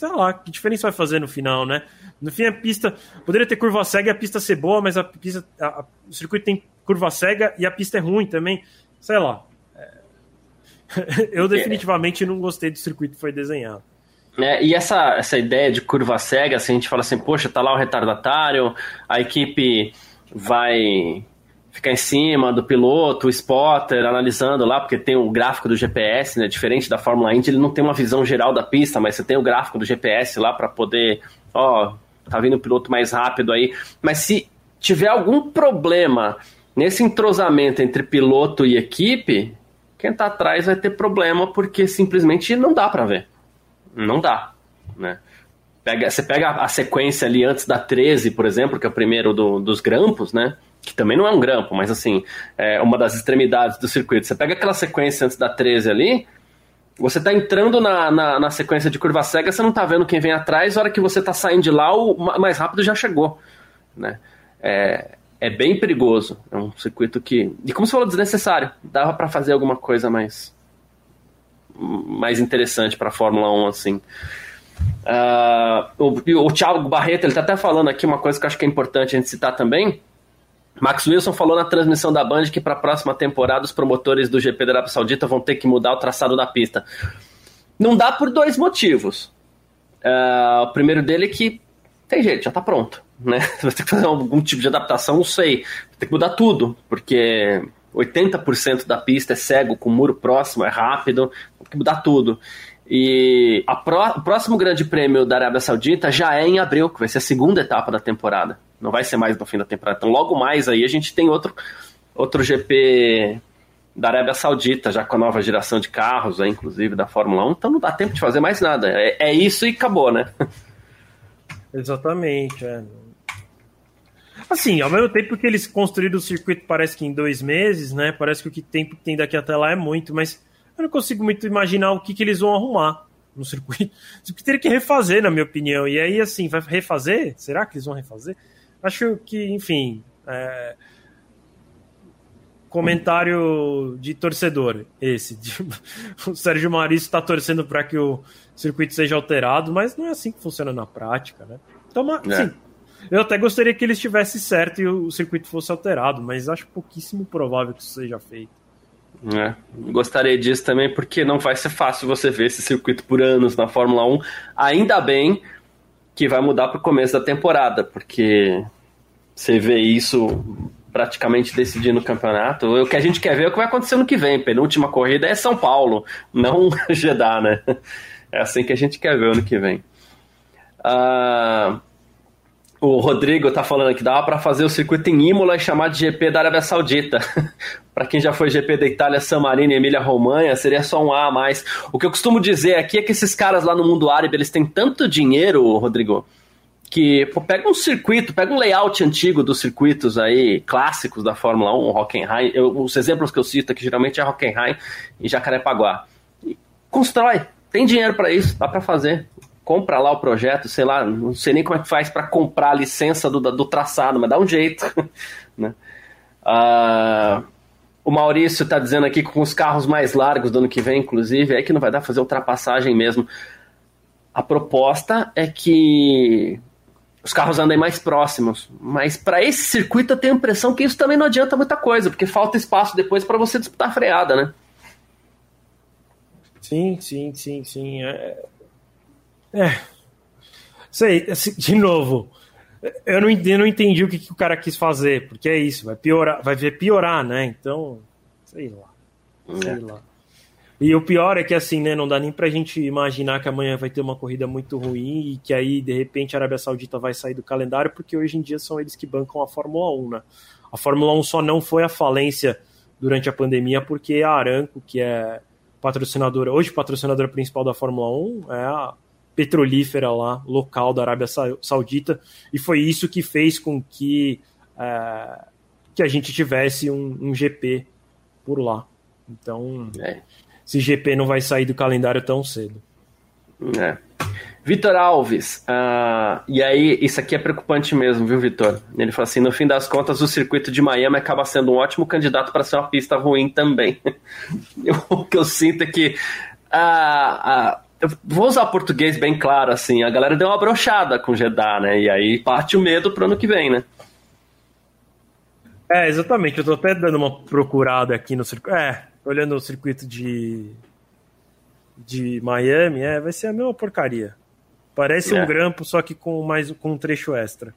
sei lá, que diferença vai fazer no final, né? No fim, a pista poderia ter curva cega e a pista ser boa, mas a pista, a, a, o circuito tem curva cega e a pista é ruim também. Sei lá. É... Eu definitivamente não gostei do circuito que foi desenhado. É, e essa, essa ideia de curva cega, assim, a gente fala assim, poxa, tá lá o retardatário, a equipe vai ficar em cima do piloto, o spotter, analisando lá, porque tem o gráfico do GPS, né? Diferente da Fórmula Indy, ele não tem uma visão geral da pista, mas você tem o gráfico do GPS lá para poder, ó, tá vindo o piloto mais rápido aí. Mas se tiver algum problema nesse entrosamento entre piloto e equipe, quem tá atrás vai ter problema porque simplesmente não dá para ver. Não dá, né? Pega, você pega a sequência ali antes da 13, por exemplo, que é o primeiro do, dos grampos, né? que também não é um grampo, mas assim, é uma das extremidades do circuito. Você pega aquela sequência antes da 13 ali, você está entrando na, na, na, sequência de curva cega, você não está vendo quem vem atrás, a hora que você está saindo de lá, o mais rápido já chegou. Né? É, é bem perigoso. É um circuito que, e como você falou, desnecessário. Dava para fazer alguma coisa mais mais interessante para a Fórmula 1 assim. Uh, o, o Thiago Barreto ele tá até falando aqui uma coisa que eu acho que é importante a gente citar também. Max Wilson falou na transmissão da Band que para a próxima temporada os promotores do GP da Arábia Saudita vão ter que mudar o traçado da pista. Não dá por dois motivos. Uh, o primeiro dele é que tem jeito, já está pronto. Né? Vai ter que fazer algum tipo de adaptação, não sei. Vai ter que mudar tudo, porque 80% da pista é cego, com muro próximo, é rápido, tem que mudar tudo. E pró o próximo grande prêmio da Arábia Saudita já é em abril, que vai ser a segunda etapa da temporada. Não vai ser mais no fim da temporada. Então, logo mais aí a gente tem outro, outro GP da Arábia Saudita, já com a nova geração de carros, aí, inclusive da Fórmula 1. Então não dá tempo de fazer mais nada. É, é isso e acabou, né? Exatamente. É. Assim, ao mesmo tempo que eles construíram o circuito parece que em dois meses, né? Parece que o que tempo que tem daqui até lá é muito, mas eu não consigo muito imaginar o que, que eles vão arrumar no circuito. Você teria que refazer, na minha opinião. E aí, assim, vai refazer? Será que eles vão refazer? Acho que, enfim. É... Comentário de torcedor, esse. O Sérgio Maurício está torcendo para que o circuito seja alterado, mas não é assim que funciona na prática, né? Então, assim, eu até gostaria que ele estivesse certo e o circuito fosse alterado, mas acho pouquíssimo provável que isso seja feito. É, gostaria disso também, porque não vai ser fácil você ver esse circuito por anos na Fórmula 1. Ainda bem que vai mudar para o começo da temporada, porque você vê isso praticamente decidindo o campeonato. O que a gente quer ver é o que vai acontecer no que vem. Penúltima corrida é São Paulo, não Jeddah, né? É assim que a gente quer ver ano que vem. Uh, o Rodrigo tá falando que dava para fazer o circuito em Imola e chamar de GP da Arábia Saudita. para quem já foi GP da Itália, San Marino e Emília Romanha, seria só um A a mais. O que eu costumo dizer aqui é que esses caras lá no mundo árabe, eles têm tanto dinheiro, Rodrigo, que pô, pega um circuito, pega um layout antigo dos circuitos aí clássicos da Fórmula 1, Hockenheim, eu, os exemplos que eu cito aqui geralmente é Hockenheim e Jacarepaguá. E constrói, tem dinheiro para isso, dá para fazer compra lá o projeto, sei lá, não sei nem como é que faz para comprar a licença do, do traçado, mas dá um jeito. né? Uh, o Maurício está dizendo aqui com os carros mais largos do ano que vem, inclusive, é que não vai dar fazer ultrapassagem mesmo. A proposta é que os carros andem mais próximos. Mas para esse circuito eu tenho a impressão que isso também não adianta muita coisa, porque falta espaço depois para você disputar a freada, né? Sim, sim, sim, sim. É, é. Sei, assim, de novo. Eu não, eu não entendi o que, que, o cara quis fazer, porque é isso, vai piorar, vai ver piorar, né? Então, sei lá. Sei é. lá. E o pior é que assim, né, não dá nem pra gente imaginar que amanhã vai ter uma corrida muito ruim e que aí, de repente, a Arábia Saudita vai sair do calendário, porque hoje em dia são eles que bancam a Fórmula 1, né? A Fórmula 1 só não foi à falência durante a pandemia porque a Aranco, que é patrocinadora, hoje patrocinadora principal da Fórmula 1, é a petrolífera lá, local da Arábia Saudita, e foi isso que fez com que, é, que a gente tivesse um, um, GP por lá. Então, é. Esse GP não vai sair do calendário tão cedo. É. Vitor Alves, uh, e aí, isso aqui é preocupante mesmo, viu, Vitor? Ele falou assim: no fim das contas, o circuito de Miami acaba sendo um ótimo candidato para ser uma pista ruim também. o que eu sinto é que a, eu vou usar português bem claro, assim, a galera deu uma brochada com Jeddah, né? E aí parte o medo pro ano que vem, né? É, exatamente. Eu tô até dando uma procurada aqui no circuito. É, olhando o circuito de de Miami, é, vai ser a mesma porcaria. Parece é. um grampo, só que com mais com um trecho extra.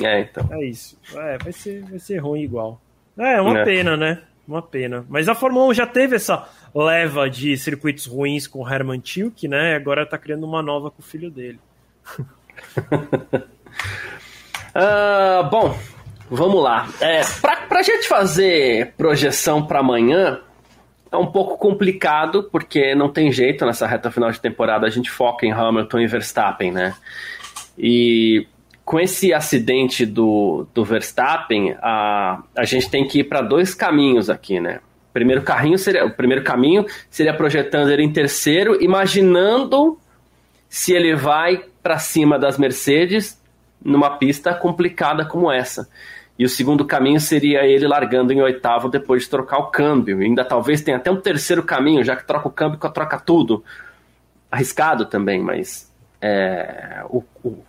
É, então. É isso. É, vai ser, vai ser ruim igual. É, é uma é. pena, né? Uma pena. Mas a Fórmula 1 já teve essa leva de circuitos ruins com o Herman Tilke, né? Agora tá criando uma nova com o filho dele. uh, bom, vamos lá. É, pra, pra gente fazer projeção para amanhã, é um pouco complicado, porque não tem jeito nessa reta final de temporada, a gente foca em Hamilton e Verstappen, né? E com esse acidente do, do Verstappen, a, a gente tem que ir para dois caminhos aqui, né? Primeiro carrinho seria, o primeiro caminho seria projetando ele em terceiro, imaginando se ele vai para cima das Mercedes numa pista complicada como essa. E o segundo caminho seria ele largando em oitavo depois de trocar o câmbio. E ainda talvez tenha até um terceiro caminho, já que troca o câmbio, troca tudo. Arriscado também, mas é, o, o,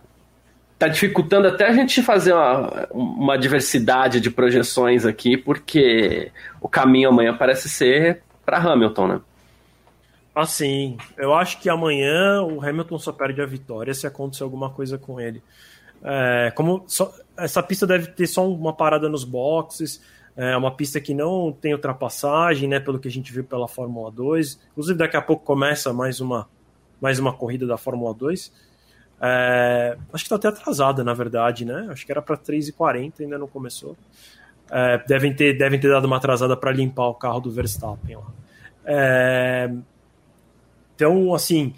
tá dificultando até a gente fazer uma, uma diversidade de projeções aqui, porque o caminho amanhã parece ser para Hamilton, né? Assim, eu acho que amanhã o Hamilton só perde a vitória se acontecer alguma coisa com ele. É, como só, essa pista deve ter só uma parada nos boxes, é uma pista que não tem ultrapassagem, né, pelo que a gente viu pela Fórmula 2. Inclusive, daqui a pouco começa mais uma, mais uma corrida da Fórmula 2. É, acho que está até atrasada, na verdade, né? Acho que era para 3h40, ainda não começou. É, devem, ter, devem ter dado uma atrasada para limpar o carro do Verstappen lá. É, então, assim,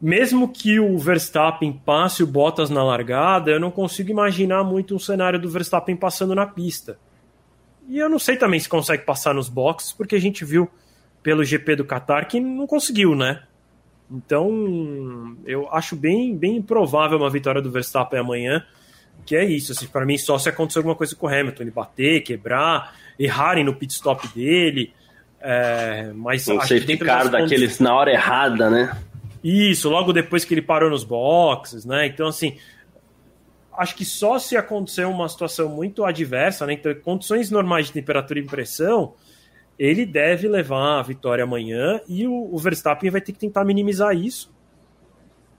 mesmo que o Verstappen passe o Bottas na largada, eu não consigo imaginar muito um cenário do Verstappen passando na pista. E eu não sei também se consegue passar nos boxes, porque a gente viu pelo GP do Qatar que não conseguiu, né? Então, eu acho bem, bem improvável uma vitória do Verstappen amanhã, que é isso. Assim, para mim, só se acontecer alguma coisa com o Hamilton, ele bater, quebrar, errarem no pit stop dele. É, mas um safety car daqueles na hora errada, né? Isso, logo depois que ele parou nos boxes, né? Então, assim, acho que só se acontecer uma situação muito adversa, né? Então, condições normais de temperatura e pressão, ele deve levar a vitória amanhã e o, o Verstappen vai ter que tentar minimizar isso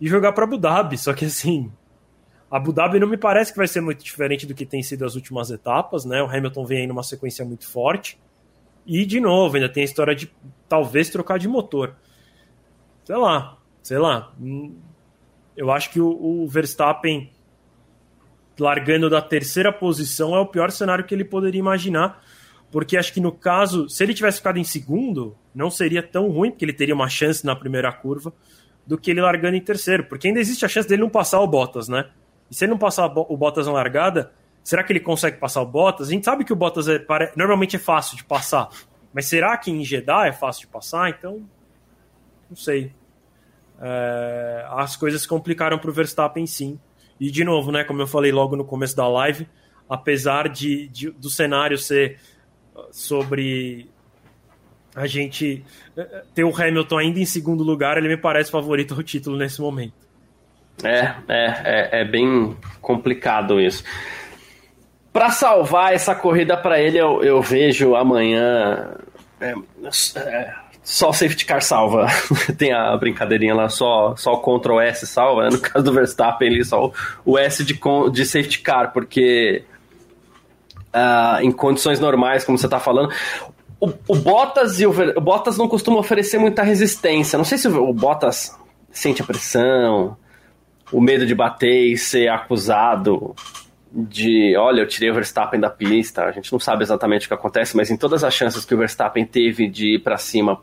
e jogar para Abu Dhabi. Só que, assim, Abu Dhabi não me parece que vai ser muito diferente do que tem sido as últimas etapas, né? O Hamilton vem aí numa sequência muito forte. E, de novo, ainda tem a história de talvez trocar de motor. Sei lá, sei lá. Hum, eu acho que o, o Verstappen largando da terceira posição é o pior cenário que ele poderia imaginar, porque acho que no caso, se ele tivesse ficado em segundo, não seria tão ruim, porque ele teria uma chance na primeira curva, do que ele largando em terceiro, porque ainda existe a chance dele não passar o Bottas, né? E se ele não passar o Bottas na largada, será que ele consegue passar o Bottas? A gente sabe que o Bottas é, normalmente é fácil de passar, mas será que em Jeddah é fácil de passar? Então, não sei é, as coisas complicaram para o Verstappen sim. E de novo, né, como eu falei logo no começo da live, apesar de, de do cenário ser sobre a gente é, ter o Hamilton ainda em segundo lugar, ele me parece favorito ao título nesse momento. É, é, é, é bem complicado isso. Para salvar essa corrida para ele, eu, eu vejo amanhã. É, é só safety car salva. Tem a brincadeirinha lá, só, só o Ctrl S salva. Né? No caso do Verstappen, ele só o, o S de, de safety car, porque uh, em condições normais, como você está falando, o, o, Bottas e o, o, Bottas não costuma oferecer muita resistência. Não sei se o, o Bottas sente a pressão, o medo de bater e ser acusado de, olha, eu tirei o Verstappen da pista, a gente não sabe exatamente o que acontece, mas em todas as chances que o Verstappen teve de ir para cima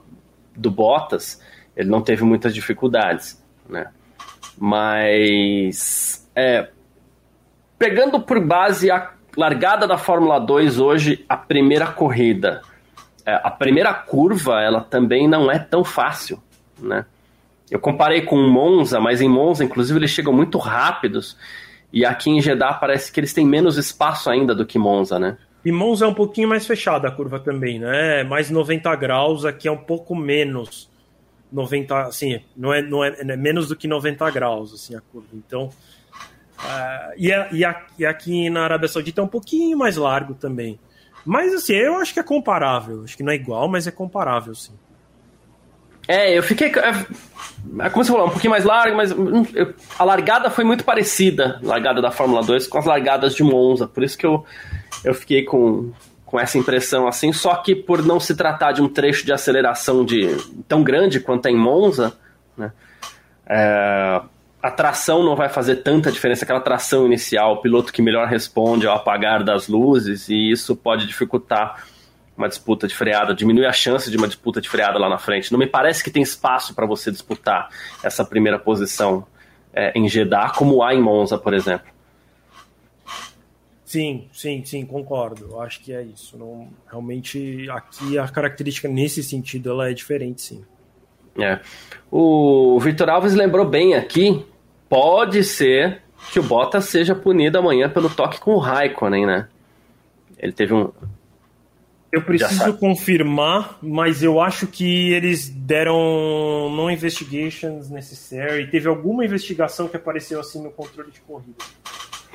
do Bottas, ele não teve muitas dificuldades, né? Mas é, pegando por base a largada da Fórmula 2 hoje, a primeira corrida, é, a primeira curva, ela também não é tão fácil, né? Eu comparei com Monza, mas em Monza, inclusive, eles chegam muito rápidos. E aqui em Jeddah parece que eles têm menos espaço ainda do que Monza, né? E Monza é um pouquinho mais fechada a curva também, né? Mais 90 graus, aqui é um pouco menos 90, assim, não é, não é, é menos do que 90 graus, assim, a curva. Então, uh, e, a, e, a, e, aqui na Arábia Saudita é um pouquinho mais largo também. Mas, assim, eu acho que é comparável. Acho que não é igual, mas é comparável, sim. É, eu fiquei. É, é, como você falou, um pouquinho mais largo, mas hum, eu, a largada foi muito parecida, a largada da Fórmula 2, com as largadas de Monza. Por isso que eu, eu fiquei com, com essa impressão assim. Só que por não se tratar de um trecho de aceleração de, tão grande quanto é em Monza, né, é, a tração não vai fazer tanta diferença, aquela tração inicial, o piloto que melhor responde ao apagar das luzes, e isso pode dificultar uma disputa de freada, diminui a chance de uma disputa de freada lá na frente. Não me parece que tem espaço para você disputar essa primeira posição é, em Jeddah, como há em Monza, por exemplo. Sim, sim, sim, concordo. Eu acho que é isso. Não, realmente, aqui a característica nesse sentido ela é diferente, sim. É. O Vitor Alves lembrou bem aqui. Pode ser que o Bottas seja punido amanhã pelo toque com o Raikkonen, né? Ele teve um. Eu preciso confirmar, mas eu acho que eles deram no investigations necessary. Teve alguma investigação que apareceu assim no controle de corrida.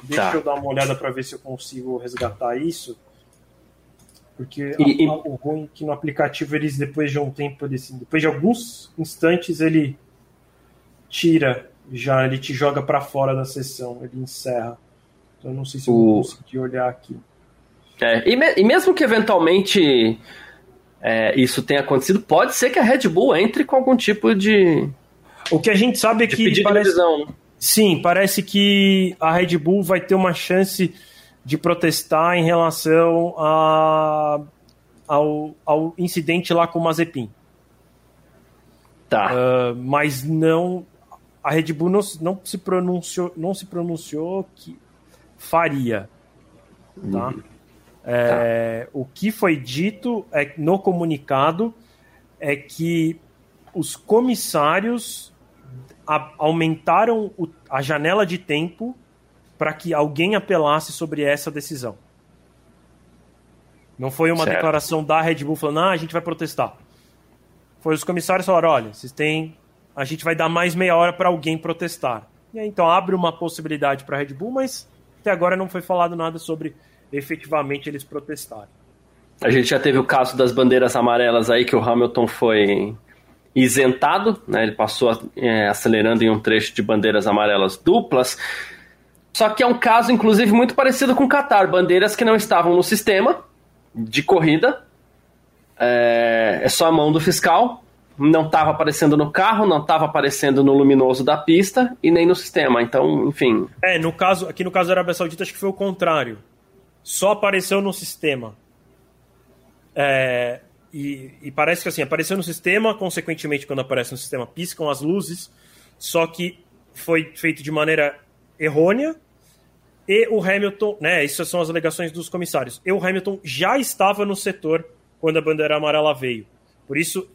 Deixa tá. eu dar uma olhada para ver se eu consigo resgatar isso. Porque e, a, a, o ruim é que no aplicativo eles, depois de um tempo, eles, depois de alguns instantes, ele tira já, ele te joga para fora da sessão, ele encerra. Então eu não sei se eu o... conseguir olhar aqui. É, e, me, e, mesmo que eventualmente é, isso tenha acontecido, pode ser que a Red Bull entre com algum tipo de. O que a gente sabe é que. Parece... Né? Sim, parece que a Red Bull vai ter uma chance de protestar em relação a, ao, ao incidente lá com o Mazepin. Tá. Uh, mas não. A Red Bull não, não, se pronunciou, não se pronunciou que faria. Tá? Uhum. É, tá. O que foi dito é, no comunicado é que os comissários a, aumentaram o, a janela de tempo para que alguém apelasse sobre essa decisão. Não foi uma certo. declaração da Red Bull falando, ah, a gente vai protestar. Foi os comissários falaram, olha, vocês têm, a gente vai dar mais meia hora para alguém protestar. E aí, então abre uma possibilidade para a Red Bull, mas até agora não foi falado nada sobre efetivamente eles protestarem. A gente já teve o caso das bandeiras amarelas aí que o Hamilton foi isentado, né? Ele passou é, acelerando em um trecho de bandeiras amarelas duplas. Só que é um caso, inclusive, muito parecido com o Qatar. Bandeiras que não estavam no sistema de corrida. É, é só a mão do fiscal. Não estava aparecendo no carro, não estava aparecendo no luminoso da pista e nem no sistema. Então, enfim. É, no caso, aqui no caso da Arábia Saudita, acho que foi o contrário. Só apareceu no sistema. É, e, e, parece que assim, apareceu no sistema, consequentemente, quando aparece no sistema, piscam as luzes, só que foi feito de maneira errônea. E o Hamilton, né? Essas são as alegações dos comissários. E o Hamilton já estava no setor quando a bandeira amarela veio. Por isso,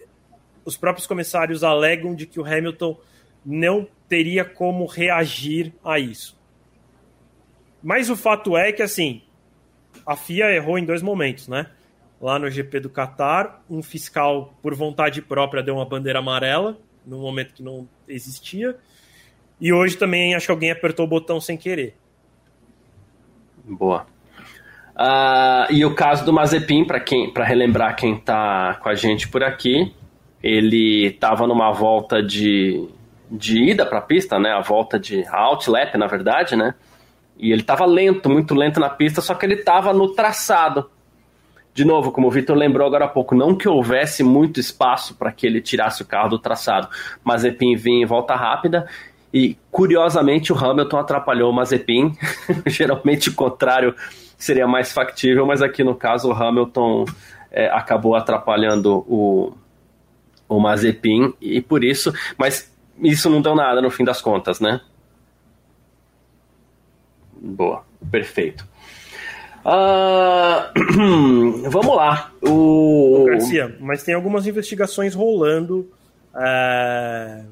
os próprios comissários alegam de que o Hamilton não teria como reagir a isso. Mas o fato é que, assim, a FIA errou em dois momentos, né? Lá no GP do Qatar, um fiscal, por vontade própria, deu uma bandeira amarela, no momento que não existia. E hoje também acho que alguém apertou o botão sem querer. Boa. Uh, e o caso do Mazepin, para quem, para relembrar quem está com a gente por aqui, ele estava numa volta de, de ida para a pista, né? A volta de outlap, na verdade, né? E ele estava lento, muito lento na pista, só que ele estava no traçado. De novo, como o Vitor lembrou agora há pouco, não que houvesse muito espaço para que ele tirasse o carro do traçado. Mazepin vinha em volta rápida e, curiosamente, o Hamilton atrapalhou o Mazepin. Geralmente o contrário seria mais factível, mas aqui no caso o Hamilton é, acabou atrapalhando o, o Mazepin e por isso, mas isso não deu nada no fim das contas, né? Boa, perfeito. Uh, vamos lá. O... Garcia, mas tem algumas investigações rolando é,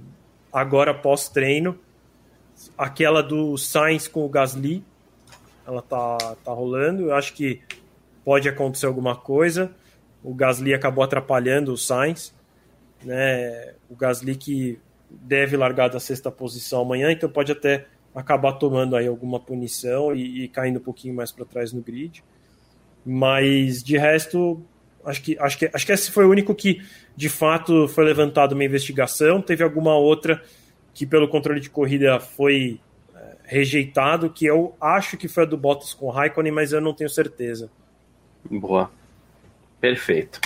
agora pós-treino. Aquela do Sainz com o Gasly, ela tá, tá rolando. Eu acho que pode acontecer alguma coisa. O Gasly acabou atrapalhando o Sainz. Né? O Gasly que deve largar da sexta posição amanhã, então pode até acabar tomando aí alguma punição e, e caindo um pouquinho mais para trás no grid. Mas de resto, acho que, acho, que, acho que esse foi o único que de fato foi levantado uma investigação. Teve alguma outra que, pelo controle de corrida, foi é, rejeitado, que eu acho que foi a do Bottas com o Raikkonen, mas eu não tenho certeza. Boa. Perfeito.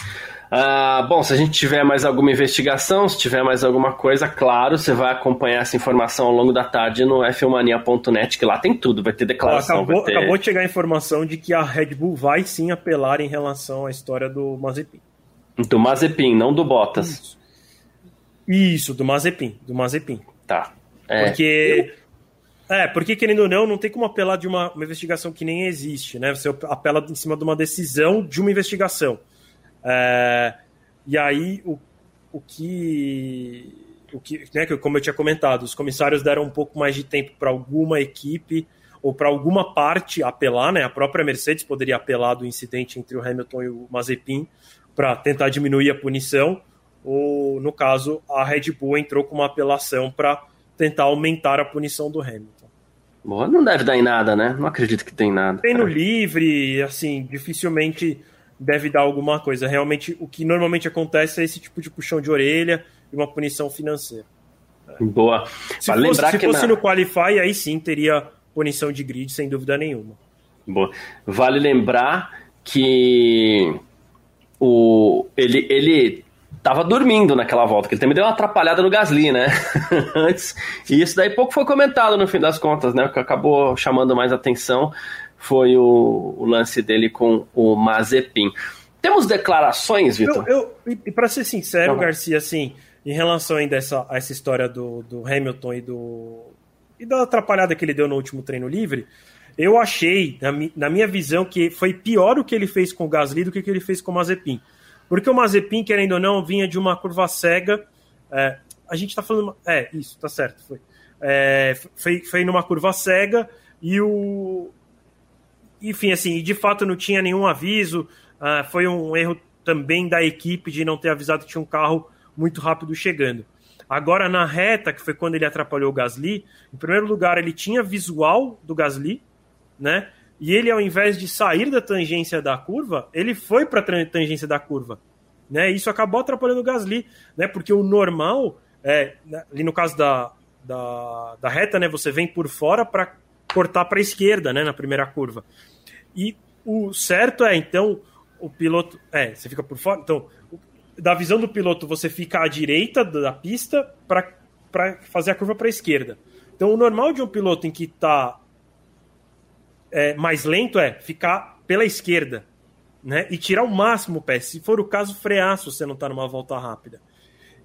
Uh, bom, se a gente tiver mais alguma investigação, se tiver mais alguma coisa, claro, você vai acompanhar essa informação ao longo da tarde no fmania.net, que lá tem tudo, vai ter declaração. Acabou, ter... acabou de chegar a informação de que a Red Bull vai sim apelar em relação à história do Mazepin. Do Mazepin, não do Bottas. Isso, Isso do Mazepin, do Mazepin. Tá. É, porque... Eu... É, porque querendo ou não, não tem como apelar de uma, uma investigação que nem existe, né? Você apela em cima de uma decisão de uma investigação. É, e aí, o, o que. O que né, como eu tinha comentado, os comissários deram um pouco mais de tempo para alguma equipe ou para alguma parte apelar, né? A própria Mercedes poderia apelar do incidente entre o Hamilton e o Mazepin para tentar diminuir a punição, ou no caso a Red Bull entrou com uma apelação para tentar aumentar a punição do Hamilton. Bom, não deve dar em nada, né? Não acredito que tem nada. Treino livre, assim, dificilmente deve dar alguma coisa. Realmente, o que normalmente acontece é esse tipo de puxão de orelha e uma punição financeira. Boa. Se fosse, lembrar se que fosse na... no Qualify, aí sim teria punição de grid, sem dúvida nenhuma. Boa. Vale lembrar que o, ele, ele tava dormindo naquela volta, que ele também deu uma atrapalhada no Gasly, né? Antes. E isso daí pouco foi comentado no fim das contas, né? O que acabou chamando mais atenção foi o, o lance dele com o Mazepin. Temos declarações, Vitor? Eu, eu, e para ser sincero, uhum. Garcia, assim, em relação ainda a essa, a essa história do, do Hamilton e do e da atrapalhada que ele deu no último treino livre, eu achei, na, na minha visão, que foi pior o que ele fez com o Gasly do que o que ele fez com o Mazepin. Porque o Mazepin, querendo ou não, vinha de uma curva cega. É, a gente tá falando. É, isso, tá certo. Foi, é, foi, foi numa curva cega e o. Enfim, assim, de fato não tinha nenhum aviso. Uh, foi um erro também da equipe de não ter avisado que tinha um carro muito rápido chegando. Agora, na reta, que foi quando ele atrapalhou o Gasly, em primeiro lugar, ele tinha visual do Gasly, né? E ele, ao invés de sair da tangência da curva, ele foi para a tangência da curva. Né? Isso acabou atrapalhando o Gasly, né? Porque o normal, é, né, ali no caso da, da, da reta, né? Você vem por fora para cortar para a esquerda, né? Na primeira curva. E o certo é, então, o piloto. É, você fica por fora. Então, da visão do piloto, você fica à direita da pista para fazer a curva para a esquerda. Então, o normal de um piloto em que está é, mais lento é ficar pela esquerda né, e tirar o máximo o pé. Se for o caso, frear se você não está numa volta rápida.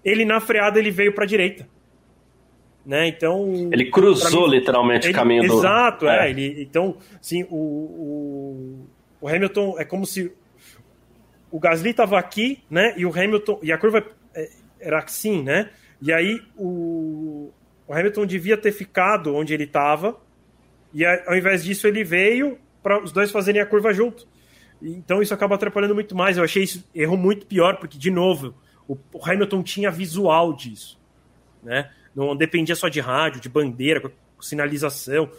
Ele, na freada, ele veio para a direita. Né? Então, ele cruzou mim, literalmente ele, o caminho exato, do. Exato, é. é. Ele, então, sim, o, o, o Hamilton é como se o Gasly estava aqui, né? E o Hamilton. E a curva é, era assim, né? E aí o, o Hamilton devia ter ficado onde ele estava. E ao invés disso, ele veio para os dois fazerem a curva junto. Então isso acaba atrapalhando muito mais. Eu achei isso erro muito pior, porque, de novo, o, o Hamilton tinha visual disso. Né? Não dependia só de rádio, de bandeira, sinalização,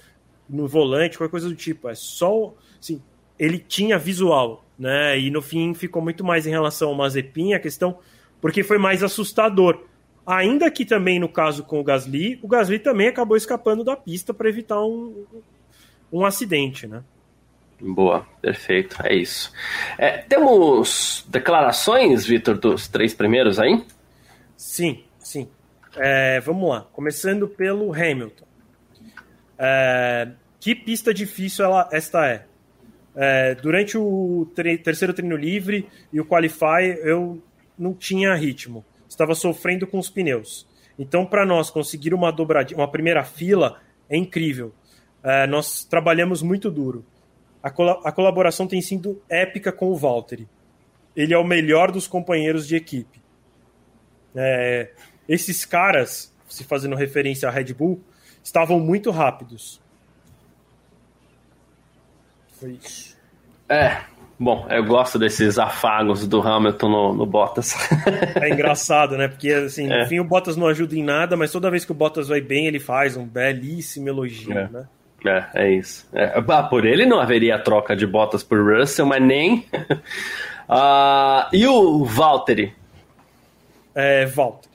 no volante, qualquer coisa do tipo. É só. Assim, ele tinha visual né? E no fim ficou muito mais em relação ao Mazepin, a questão, porque foi mais assustador. Ainda que também no caso com o Gasly, o Gasly também acabou escapando da pista para evitar um, um acidente, né? Boa, perfeito, é isso. É, temos declarações, Vitor, dos três primeiros aí? Sim, sim. É, vamos lá, começando pelo Hamilton. É, que pista difícil ela, esta é? É, durante o tre terceiro treino livre e o Qualify, eu não tinha ritmo. Estava sofrendo com os pneus. Então, para nós conseguir uma dobradinha, uma primeira fila, é incrível. É, nós trabalhamos muito duro. A, col a, colaboração tem sido épica com o Valtteri. Ele é o melhor dos companheiros de equipe. É, esses caras, se fazendo referência à Red Bull, estavam muito rápidos. Foi isso. É, bom, eu gosto desses afagos do Hamilton no, no Bottas. é engraçado, né? Porque, assim, é. fim o Bottas não ajuda em nada, mas toda vez que o Bottas vai bem, ele faz um belíssimo elogio, é. né? É, é isso. É, ah, por ele não haveria troca de Bottas por Russell, mas nem. uh, e o Valtteri? É, Valtteri.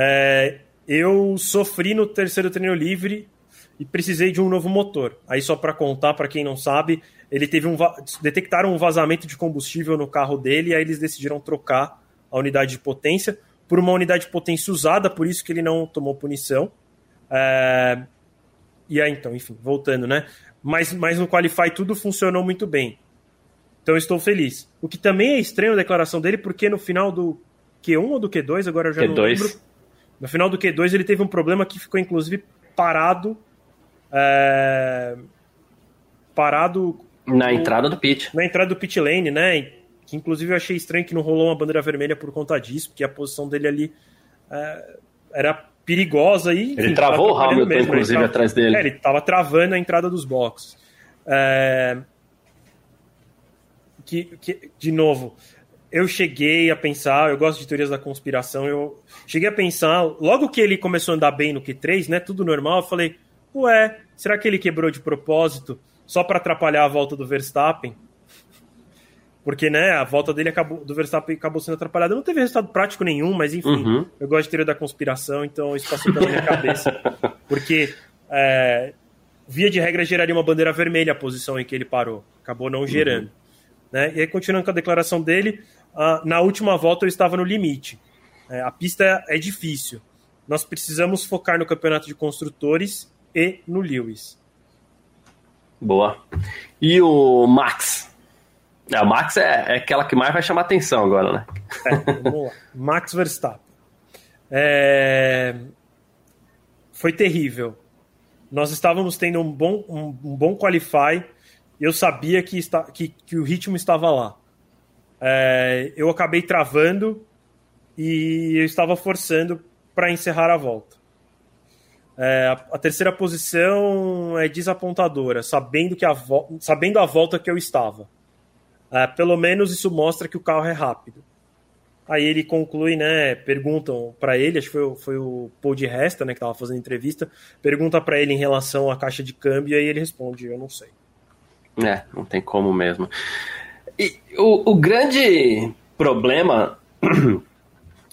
É, eu sofri no terceiro treino livre e precisei de um novo motor. Aí só para contar para quem não sabe, ele teve um detectaram um vazamento de combustível no carro dele e aí eles decidiram trocar a unidade de potência por uma unidade de potência usada, por isso que ele não tomou punição. É... E aí então, enfim, voltando, né? Mas, mas no Qualify tudo funcionou muito bem. Então estou feliz. O que também é estranho a declaração dele, porque no final do Q1 ou do Q2, agora eu já Q2. não lembro. No final do Q2 ele teve um problema que ficou inclusive parado é, parado na entrada do pit. Na entrada do pit lane, né? Que inclusive eu achei estranho que não rolou uma bandeira vermelha por conta disso, porque a posição dele ali é, era perigosa e ele travou o Hamilton mesmo, inclusive tava, atrás dele. É, ele estava travando a entrada dos boxes. É, que, que, de novo, eu cheguei a pensar, eu gosto de teorias da conspiração, eu cheguei a pensar, logo que ele começou a andar bem no Q3, né, tudo normal, eu falei, ué, será que ele quebrou de propósito só para atrapalhar a volta do Verstappen? Porque, né, a volta dele acabou, do Verstappen acabou sendo atrapalhada. Não teve resultado prático nenhum, mas enfim, uhum. eu gosto de teoria da conspiração, então isso passou pela minha cabeça. Porque, é, via de regra, geraria uma bandeira vermelha a posição em que ele parou. Acabou não gerando. Uhum. Né? E aí, continuando com a declaração dele, uh, na última volta eu estava no limite. É, a pista é difícil. Nós precisamos focar no campeonato de construtores e no Lewis. Boa. E o Max? A Max é, é aquela que mais vai chamar atenção agora, né? É, vamos lá. Max Verstappen. É... Foi terrível. Nós estávamos tendo um bom, um, um bom qualify eu sabia que, está, que, que o ritmo estava lá. É, eu acabei travando e eu estava forçando para encerrar a volta. É, a, a, terceira posição é desapontadora, sabendo, que a sabendo a volta que eu estava. É, pelo menos isso mostra que o carro é rápido. Aí ele conclui, né? Perguntam para ele, acho que foi, foi o Paul de Resta, né, que estava fazendo entrevista, pergunta para ele em relação à caixa de câmbio e aí ele responde: Eu não sei. É, não tem como mesmo. E o, o grande problema.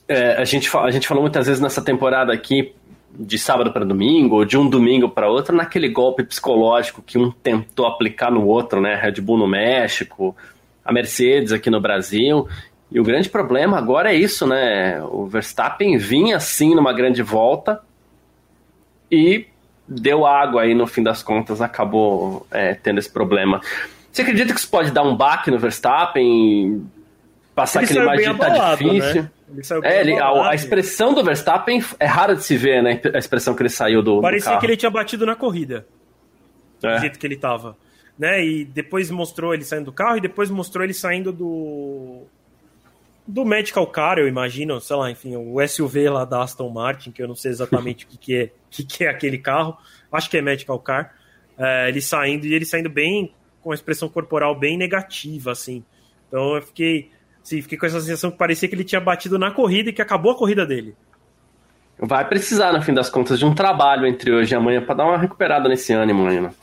É, a, gente, a gente falou muitas vezes nessa temporada aqui, de sábado para domingo, ou de um domingo para outro, naquele golpe psicológico que um tentou aplicar no outro, né? Red Bull no México, a Mercedes aqui no Brasil. E o grande problema agora é isso, né? O Verstappen vinha assim numa grande volta e deu água aí no fim das contas, acabou é, tendo esse problema. Você acredita que isso pode dar um baque no Verstappen? Passar ele aquele imagem de tá difícil? Né? Ele é, ele, a, a, expressão do Verstappen é rara de se ver, né? A expressão que ele saiu do. Parecia do que ele tinha batido na corrida. É. Do jeito que ele tava. Né? E depois mostrou ele saindo do carro e depois mostrou ele saindo do. Do Medical Car, eu imagino, sei lá, enfim, o SUV lá da Aston Martin, que eu não sei exatamente o que, que é que, que é aquele carro, acho que é Medical Car, é, ele saindo, e ele saindo bem, com a expressão corporal bem negativa, assim. Então eu fiquei, assim, fiquei com essa sensação que parecia que ele tinha batido na corrida e que acabou a corrida dele. Vai precisar, no fim das contas, de um trabalho entre hoje e amanhã para dar uma recuperada nesse ânimo ainda.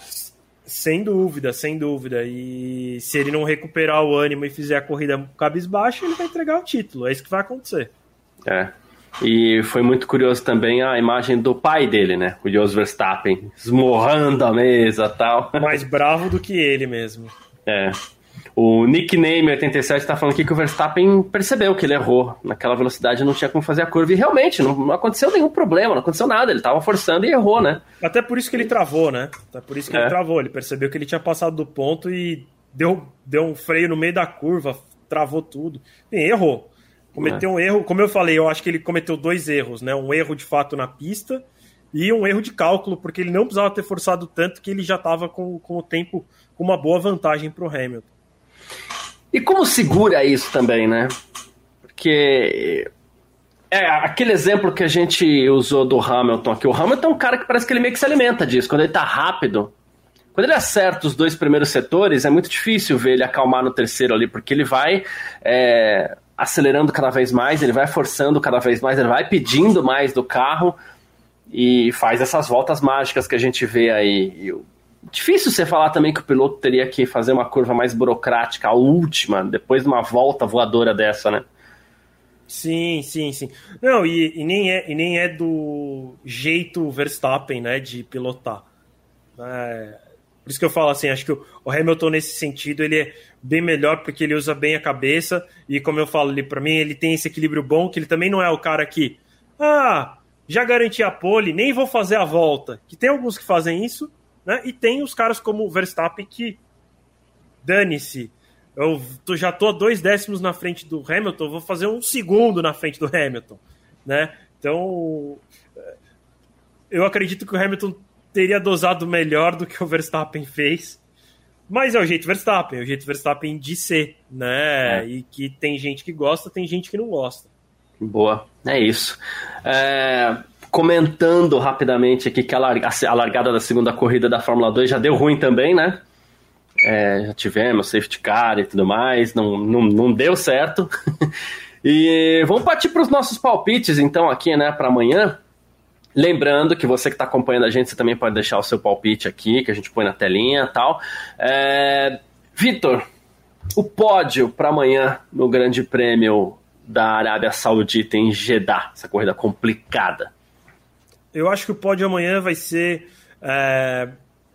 Sem dúvida, sem dúvida. E se ele não recuperar o ânimo e fizer a corrida cabisbaixo, ele vai entregar o título. É isso que vai acontecer. É. E foi muito curioso também a imagem do pai dele, né? O Jos Verstappen, esmorrando a mesa tal. Mais bravo do que ele mesmo. É. O nickname 87 está falando aqui que o Verstappen percebeu que ele errou. Naquela velocidade não tinha como fazer a curva. E realmente, não, não aconteceu nenhum problema, não aconteceu nada. Ele estava forçando e errou, né? Até por isso que ele travou, né? Até por isso que é. ele travou. Ele percebeu que ele tinha passado do ponto e deu, deu um freio no meio da curva, travou tudo. E errou. Cometeu é. um erro, como eu falei, eu acho que ele cometeu dois erros, né? Um erro de fato na pista e um erro de cálculo, porque ele não precisava ter forçado tanto que ele já estava com, com o tempo com uma boa vantagem para o Hamilton. E como segura isso também, né? Porque é aquele exemplo que a gente usou do Hamilton aqui. O Hamilton é um cara que parece que ele meio que se alimenta disso. Quando ele tá rápido, quando ele acerta os dois primeiros setores, é muito difícil ver ele acalmar no terceiro ali, porque ele vai é, acelerando cada vez mais, ele vai forçando cada vez mais, ele vai pedindo mais do carro e faz essas voltas mágicas que a gente vê aí. E, difícil você falar também que o piloto teria que fazer uma curva mais burocrática, a última, depois de uma volta voadora dessa, né? Sim, sim, sim. Não, e, e, nem, é, e nem é do jeito Verstappen, né, de pilotar. É, por isso que eu falo assim, acho que o Hamilton nesse sentido ele é bem melhor porque ele usa bem a cabeça. E como eu falo ali para mim ele tem esse equilíbrio bom que ele também não é o cara que ah já garanti a pole nem vou fazer a volta. Que tem alguns que fazem isso né? E tem os caras como o Verstappen que dane-se eu já tô a dois décimos na frente do Hamilton vou fazer um segundo na frente do Hamilton. Né? Então eu acredito que o Hamilton teria dosado melhor do que o Verstappen fez. Mas é o jeito Verstappen, é o jeito Verstappen de ser, né? É. E que tem gente que gosta, tem gente que não gosta. Boa, é isso. É... comentando rapidamente aqui que a, a largada da segunda corrida da Fórmula 2 já deu ruim também, né? É, já tivemos safety car e tudo mais, não, não, não deu certo. e vamos partir para os nossos palpites, então, aqui, né, para amanhã. Lembrando que você que está acompanhando a gente, você também pode deixar o seu palpite aqui, que a gente põe na telinha e tal. É... Vitor, o pódio para amanhã no Grande Prêmio da Arábia Saudita em Jeddah, essa corrida complicada. Eu acho que o pódio amanhã vai ser é,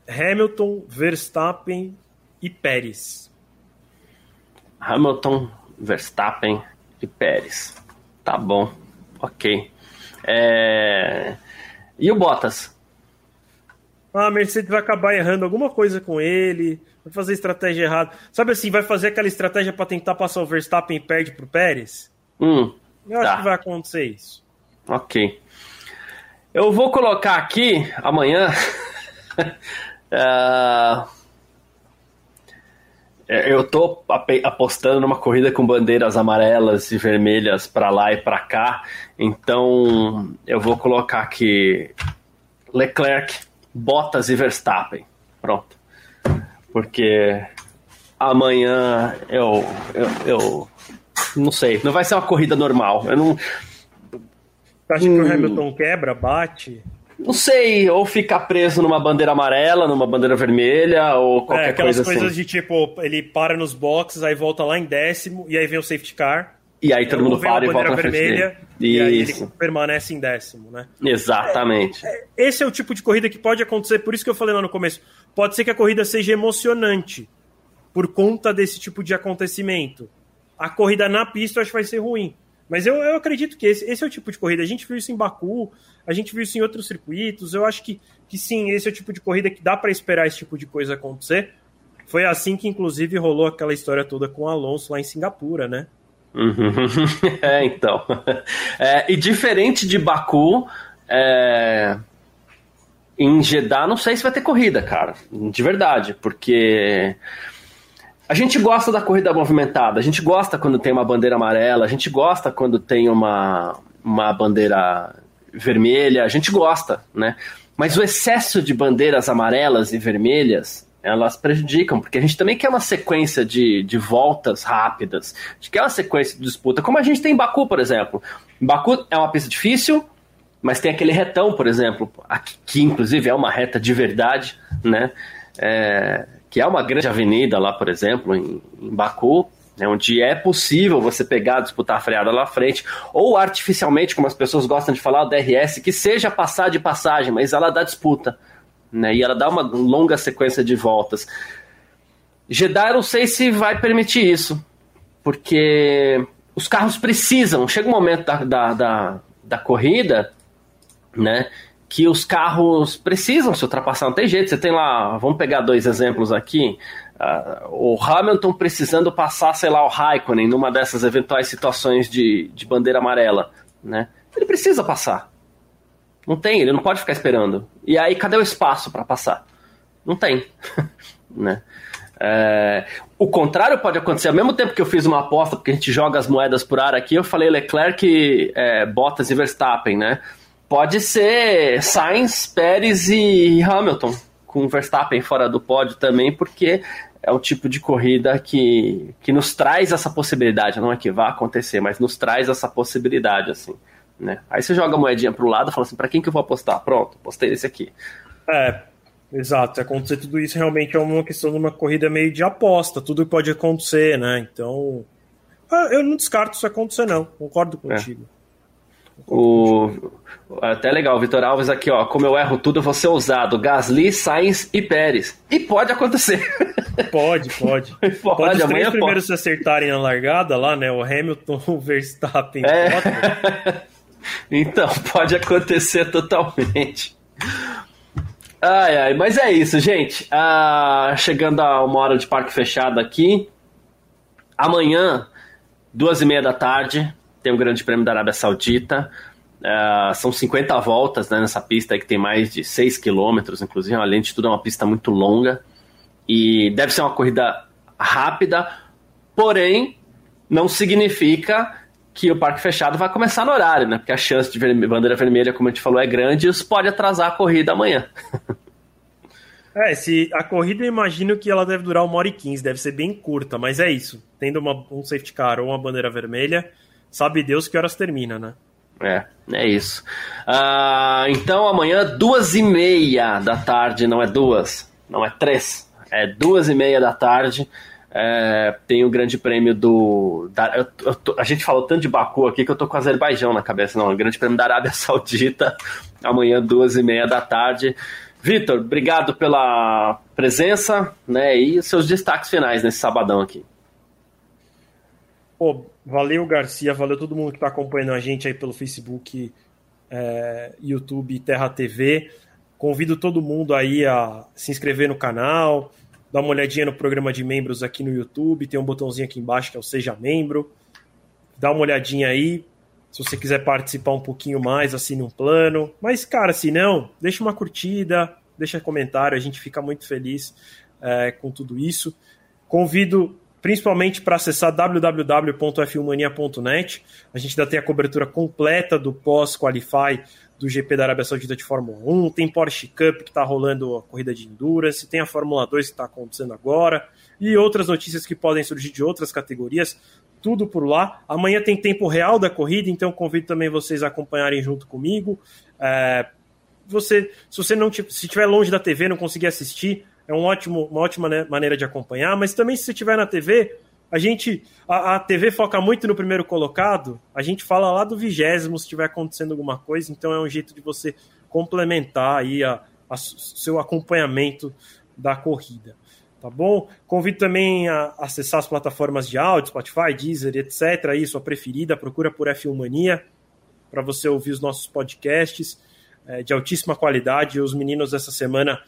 Hamilton, Verstappen e Pérez. Hamilton, Verstappen e Pérez. Tá bom, ok. É... E o Bottas? Ah, a Mercedes vai acabar errando alguma coisa com ele, vai fazer estratégia errada. Sabe assim, vai fazer aquela estratégia para tentar passar o Verstappen e perde pro Pérez? Hum, Eu tá. acho que vai acontecer isso. Ok. Eu vou colocar aqui amanhã. uh, eu tô apostando numa corrida com bandeiras amarelas e vermelhas para lá e para cá. Então eu vou colocar aqui Leclerc, Bottas e Verstappen. Pronto. Porque amanhã eu, eu, eu não sei, não vai ser uma corrida normal. Eu não. Você acha hum, que o hum. Hamilton quebra, bate? Não sei, ou ficar preso numa bandeira amarela, numa bandeira vermelha, ou qualquer é, aquelas coisa coisas assim. de tipo, ele para nos boxes, aí volta lá em décimo, e aí vem o safety car. E aí todo mundo para e volta na vermelha, E aí ele permanece em décimo, né? Exatamente. É, é, esse é o tipo de corrida que pode acontecer, por isso que eu falei lá no começo. Pode ser que a corrida seja emocionante por conta desse tipo de acontecimento. A corrida na pista eu acho que vai ser ruim. Mas eu, eu acredito que esse, esse é o tipo de corrida. A gente viu isso em Baku, a gente viu isso em outros circuitos. Eu acho que, que sim, esse é o tipo de corrida que dá para esperar esse tipo de coisa acontecer. Foi assim que, inclusive, rolou aquela história toda com o Alonso lá em Singapura, né? Uhum. É, então. É, e diferente de Baku, é... em Jeddah, não sei se vai ter corrida, cara. De verdade, porque a gente gosta da corrida movimentada, a gente gosta quando tem uma bandeira amarela, a gente gosta quando tem uma, uma bandeira vermelha, a gente gosta, né? Mas o excesso de bandeiras amarelas e vermelhas, elas prejudicam, porque a gente também quer uma sequência de, de voltas rápidas, a gente quer uma sequência de disputa, como a gente tem em Baku, por exemplo. Baku é uma pista difícil, mas tem aquele retão, por exemplo, aqui, que inclusive é uma reta de verdade, né? É, que é uma grande avenida lá, por exemplo, em, em Baku, né, onde é possível você pegar, disputar a freada lá à frente, ou artificialmente, como as pessoas gostam de falar, o DRS, que seja passar de passagem, mas ela dá disputa, né, e ela dá uma longa sequência de voltas. Jeddah eu não sei se vai permitir isso, porque os carros precisam, chega um momento da, da, da, da corrida, né, que os carros precisam se ultrapassar, não tem jeito. Você tem lá, vamos pegar dois exemplos aqui. Uh, o Hamilton precisando passar, sei lá, o Raikkonen numa dessas eventuais situações de, de bandeira amarela, né? Ele precisa passar. Não tem, ele não pode ficar esperando. E aí, cadê o espaço para passar? Não tem, né? É, o contrário pode acontecer. Ao mesmo tempo que eu fiz uma aposta, porque a gente joga as moedas por ar aqui, eu falei Leclerc, é, Bottas e Verstappen, né? Pode ser Sainz, Pérez e Hamilton, com Verstappen fora do pódio também, porque é o tipo de corrida que, que nos traz essa possibilidade. Não é que vá acontecer, mas nos traz essa possibilidade, assim. Né? Aí você joga a moedinha pro lado e fala assim, para quem que eu vou apostar? Pronto, postei esse aqui. É, exato. Acontecer tudo isso realmente é uma questão de uma corrida meio de aposta. Tudo pode acontecer, né? Então, eu não descarto isso acontecer, não. Concordo é. contigo. É. O, até legal, Vitor Alves aqui, ó. Como eu erro tudo, eu vou ser ousado. Gasly, Sainz e Pérez. E pode acontecer. Pode, pode. pode, pode os três primeiros se acertarem na largada lá, né? O Hamilton, o Verstappen. É. então, pode acontecer totalmente. Ai, ai, mas é isso, gente. Ah, chegando a uma hora de parque fechado aqui. Amanhã, duas e meia da tarde, tem o Grande Prêmio da Arábia Saudita. Uh, são 50 voltas né, nessa pista que tem mais de 6 quilômetros, inclusive, além de tudo, é uma pista muito longa. E deve ser uma corrida rápida, porém, não significa que o parque fechado vai começar no horário, né? Porque a chance de bandeira vermelha, como a gente falou, é grande e isso pode atrasar a corrida amanhã. É, se a corrida eu imagino que ela deve durar uma hora e quinze, deve ser bem curta, mas é isso. Tendo uma, um safety car ou uma bandeira vermelha, sabe Deus que horas termina, né? É, é isso. Uh, então amanhã, duas e meia da tarde, não é duas, não é três, é duas e meia da tarde. É, tem o grande prêmio do. Da, eu, eu tô, a gente falou tanto de Baku aqui que eu tô com o Azerbaijão na cabeça, não. O grande prêmio da Arábia Saudita, amanhã, duas e meia da tarde. Vitor, obrigado pela presença né, e seus destaques finais nesse sabadão aqui. Pô, valeu, Garcia, valeu todo mundo que está acompanhando a gente aí pelo Facebook, é, YouTube Terra TV. Convido todo mundo aí a se inscrever no canal, dar uma olhadinha no programa de membros aqui no YouTube, tem um botãozinho aqui embaixo que é o Seja Membro. Dá uma olhadinha aí. Se você quiser participar um pouquinho mais, assine um plano. Mas, cara, se não, deixa uma curtida, deixa comentário, a gente fica muito feliz é, com tudo isso. Convido principalmente para acessar www.f1mania.net. A gente ainda tem a cobertura completa do pós-qualify do GP da Arábia Saudita de Fórmula 1, tem Porsche Cup que está rolando a corrida de Endurance, tem a Fórmula 2 que está acontecendo agora, e outras notícias que podem surgir de outras categorias, tudo por lá. Amanhã tem tempo real da corrida, então convido também vocês a acompanharem junto comigo. É, você, se você não se estiver longe da TV, não conseguir assistir, é um ótimo, uma ótima né, maneira de acompanhar, mas também se você estiver na TV, a gente. A, a, TV foca muito no primeiro colocado, a gente fala lá do vigésimo se estiver acontecendo alguma coisa, então é um jeito de você complementar aí a, a seu acompanhamento da corrida. Tá bom? Convido também a acessar as plataformas de áudio, Spotify, Deezer, etc. Aí, sua preferida, procura por F1 Mania para você ouvir os nossos podcasts é, de altíssima qualidade. Os meninos essa semana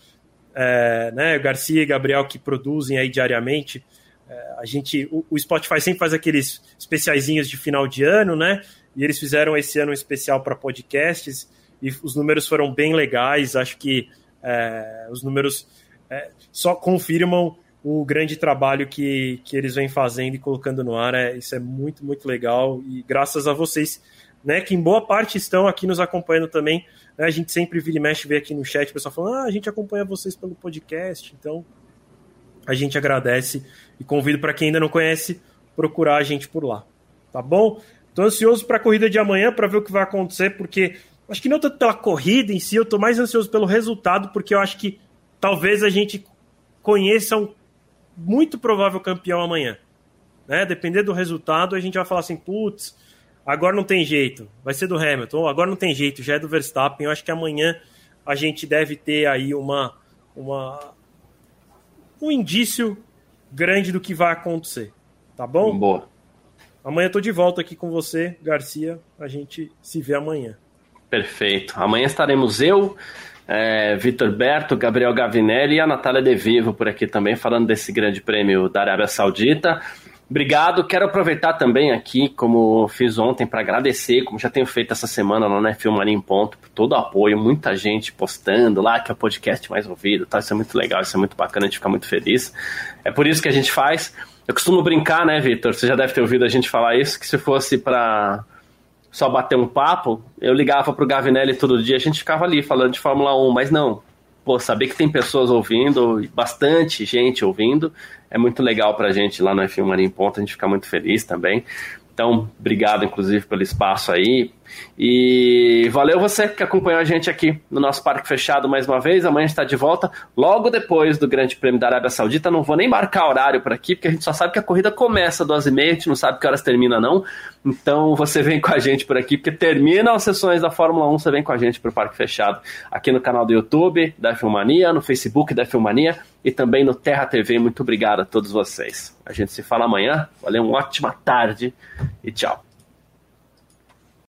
é, né, Garcia e Gabriel que produzem aí diariamente. É, a gente, o, o, Spotify sempre faz aqueles especiaizinhos de final de ano, né? E eles fizeram esse ano um especial para podcasts e os números foram bem legais. Acho que é, os números é, só confirmam o grande trabalho que, que eles vêm fazendo e colocando no ar. É, isso é muito, muito legal. E graças a vocês, né, que em boa parte estão aqui nos acompanhando também né? A gente sempre vira e mexe, vê aqui no chat o pessoal falando: ah, a gente acompanha vocês pelo podcast, então a gente agradece e convido para quem ainda não conhece procurar a gente por lá, tá bom? Estou ansioso para a corrida de amanhã para ver o que vai acontecer, porque acho que não tanto pela corrida em si, eu estou mais ansioso pelo resultado, porque eu acho que talvez a gente conheça um muito provável campeão amanhã. Né? Depender do resultado, a gente vai falar assim, putz, agora não tem jeito, vai ser do Hamilton, agora não tem jeito, já é do Verstappen. Eu acho que amanhã a gente deve ter aí uma, uma um indício grande do que vai acontecer, tá bom? Boa. Amanhã eu tô de volta aqui com você, Garcia. A gente se vê amanhã. Perfeito. Amanhã estaremos eu, é, Vitor Berto, Gabriel Gavinelli e a Natália De Vivo por aqui também, falando desse grande prêmio da Arábia Saudita. Obrigado. Quero aproveitar também aqui, como fiz ontem, para agradecer, como já tenho feito essa semana lá na Filmaria em Ponto, por todo o apoio, muita gente postando lá que é o podcast mais ouvido, tá? Isso é muito legal, isso é muito bacana, a gente fica muito feliz. É por isso que a gente faz. Eu costumo brincar, né, Vitor? Você já deve ter ouvido a gente falar isso, que se fosse para só bater um papo, eu ligava pro Gavinelli todo dia, a gente ficava ali falando de Fórmula 1, mas não. Pô, saber que tem pessoas ouvindo, bastante gente ouvindo, é muito legal para a gente lá no F1 Marinho em Ponta, a gente fica muito feliz também. Então, obrigado, inclusive, pelo espaço aí. E valeu você que acompanhou a gente aqui no nosso Parque Fechado mais uma vez. Amanhã está de volta, logo depois do Grande Prêmio da Arábia Saudita. Não vou nem marcar horário por aqui, porque a gente só sabe que a corrida começa às duas e meia, a gente não sabe que horas termina, não. Então você vem com a gente por aqui, porque termina as sessões da Fórmula 1, você vem com a gente para o Parque Fechado. Aqui no canal do YouTube da Filmania, no Facebook da Filmania e também no Terra TV. Muito obrigado a todos vocês. A gente se fala amanhã. Valeu, uma ótima tarde e tchau.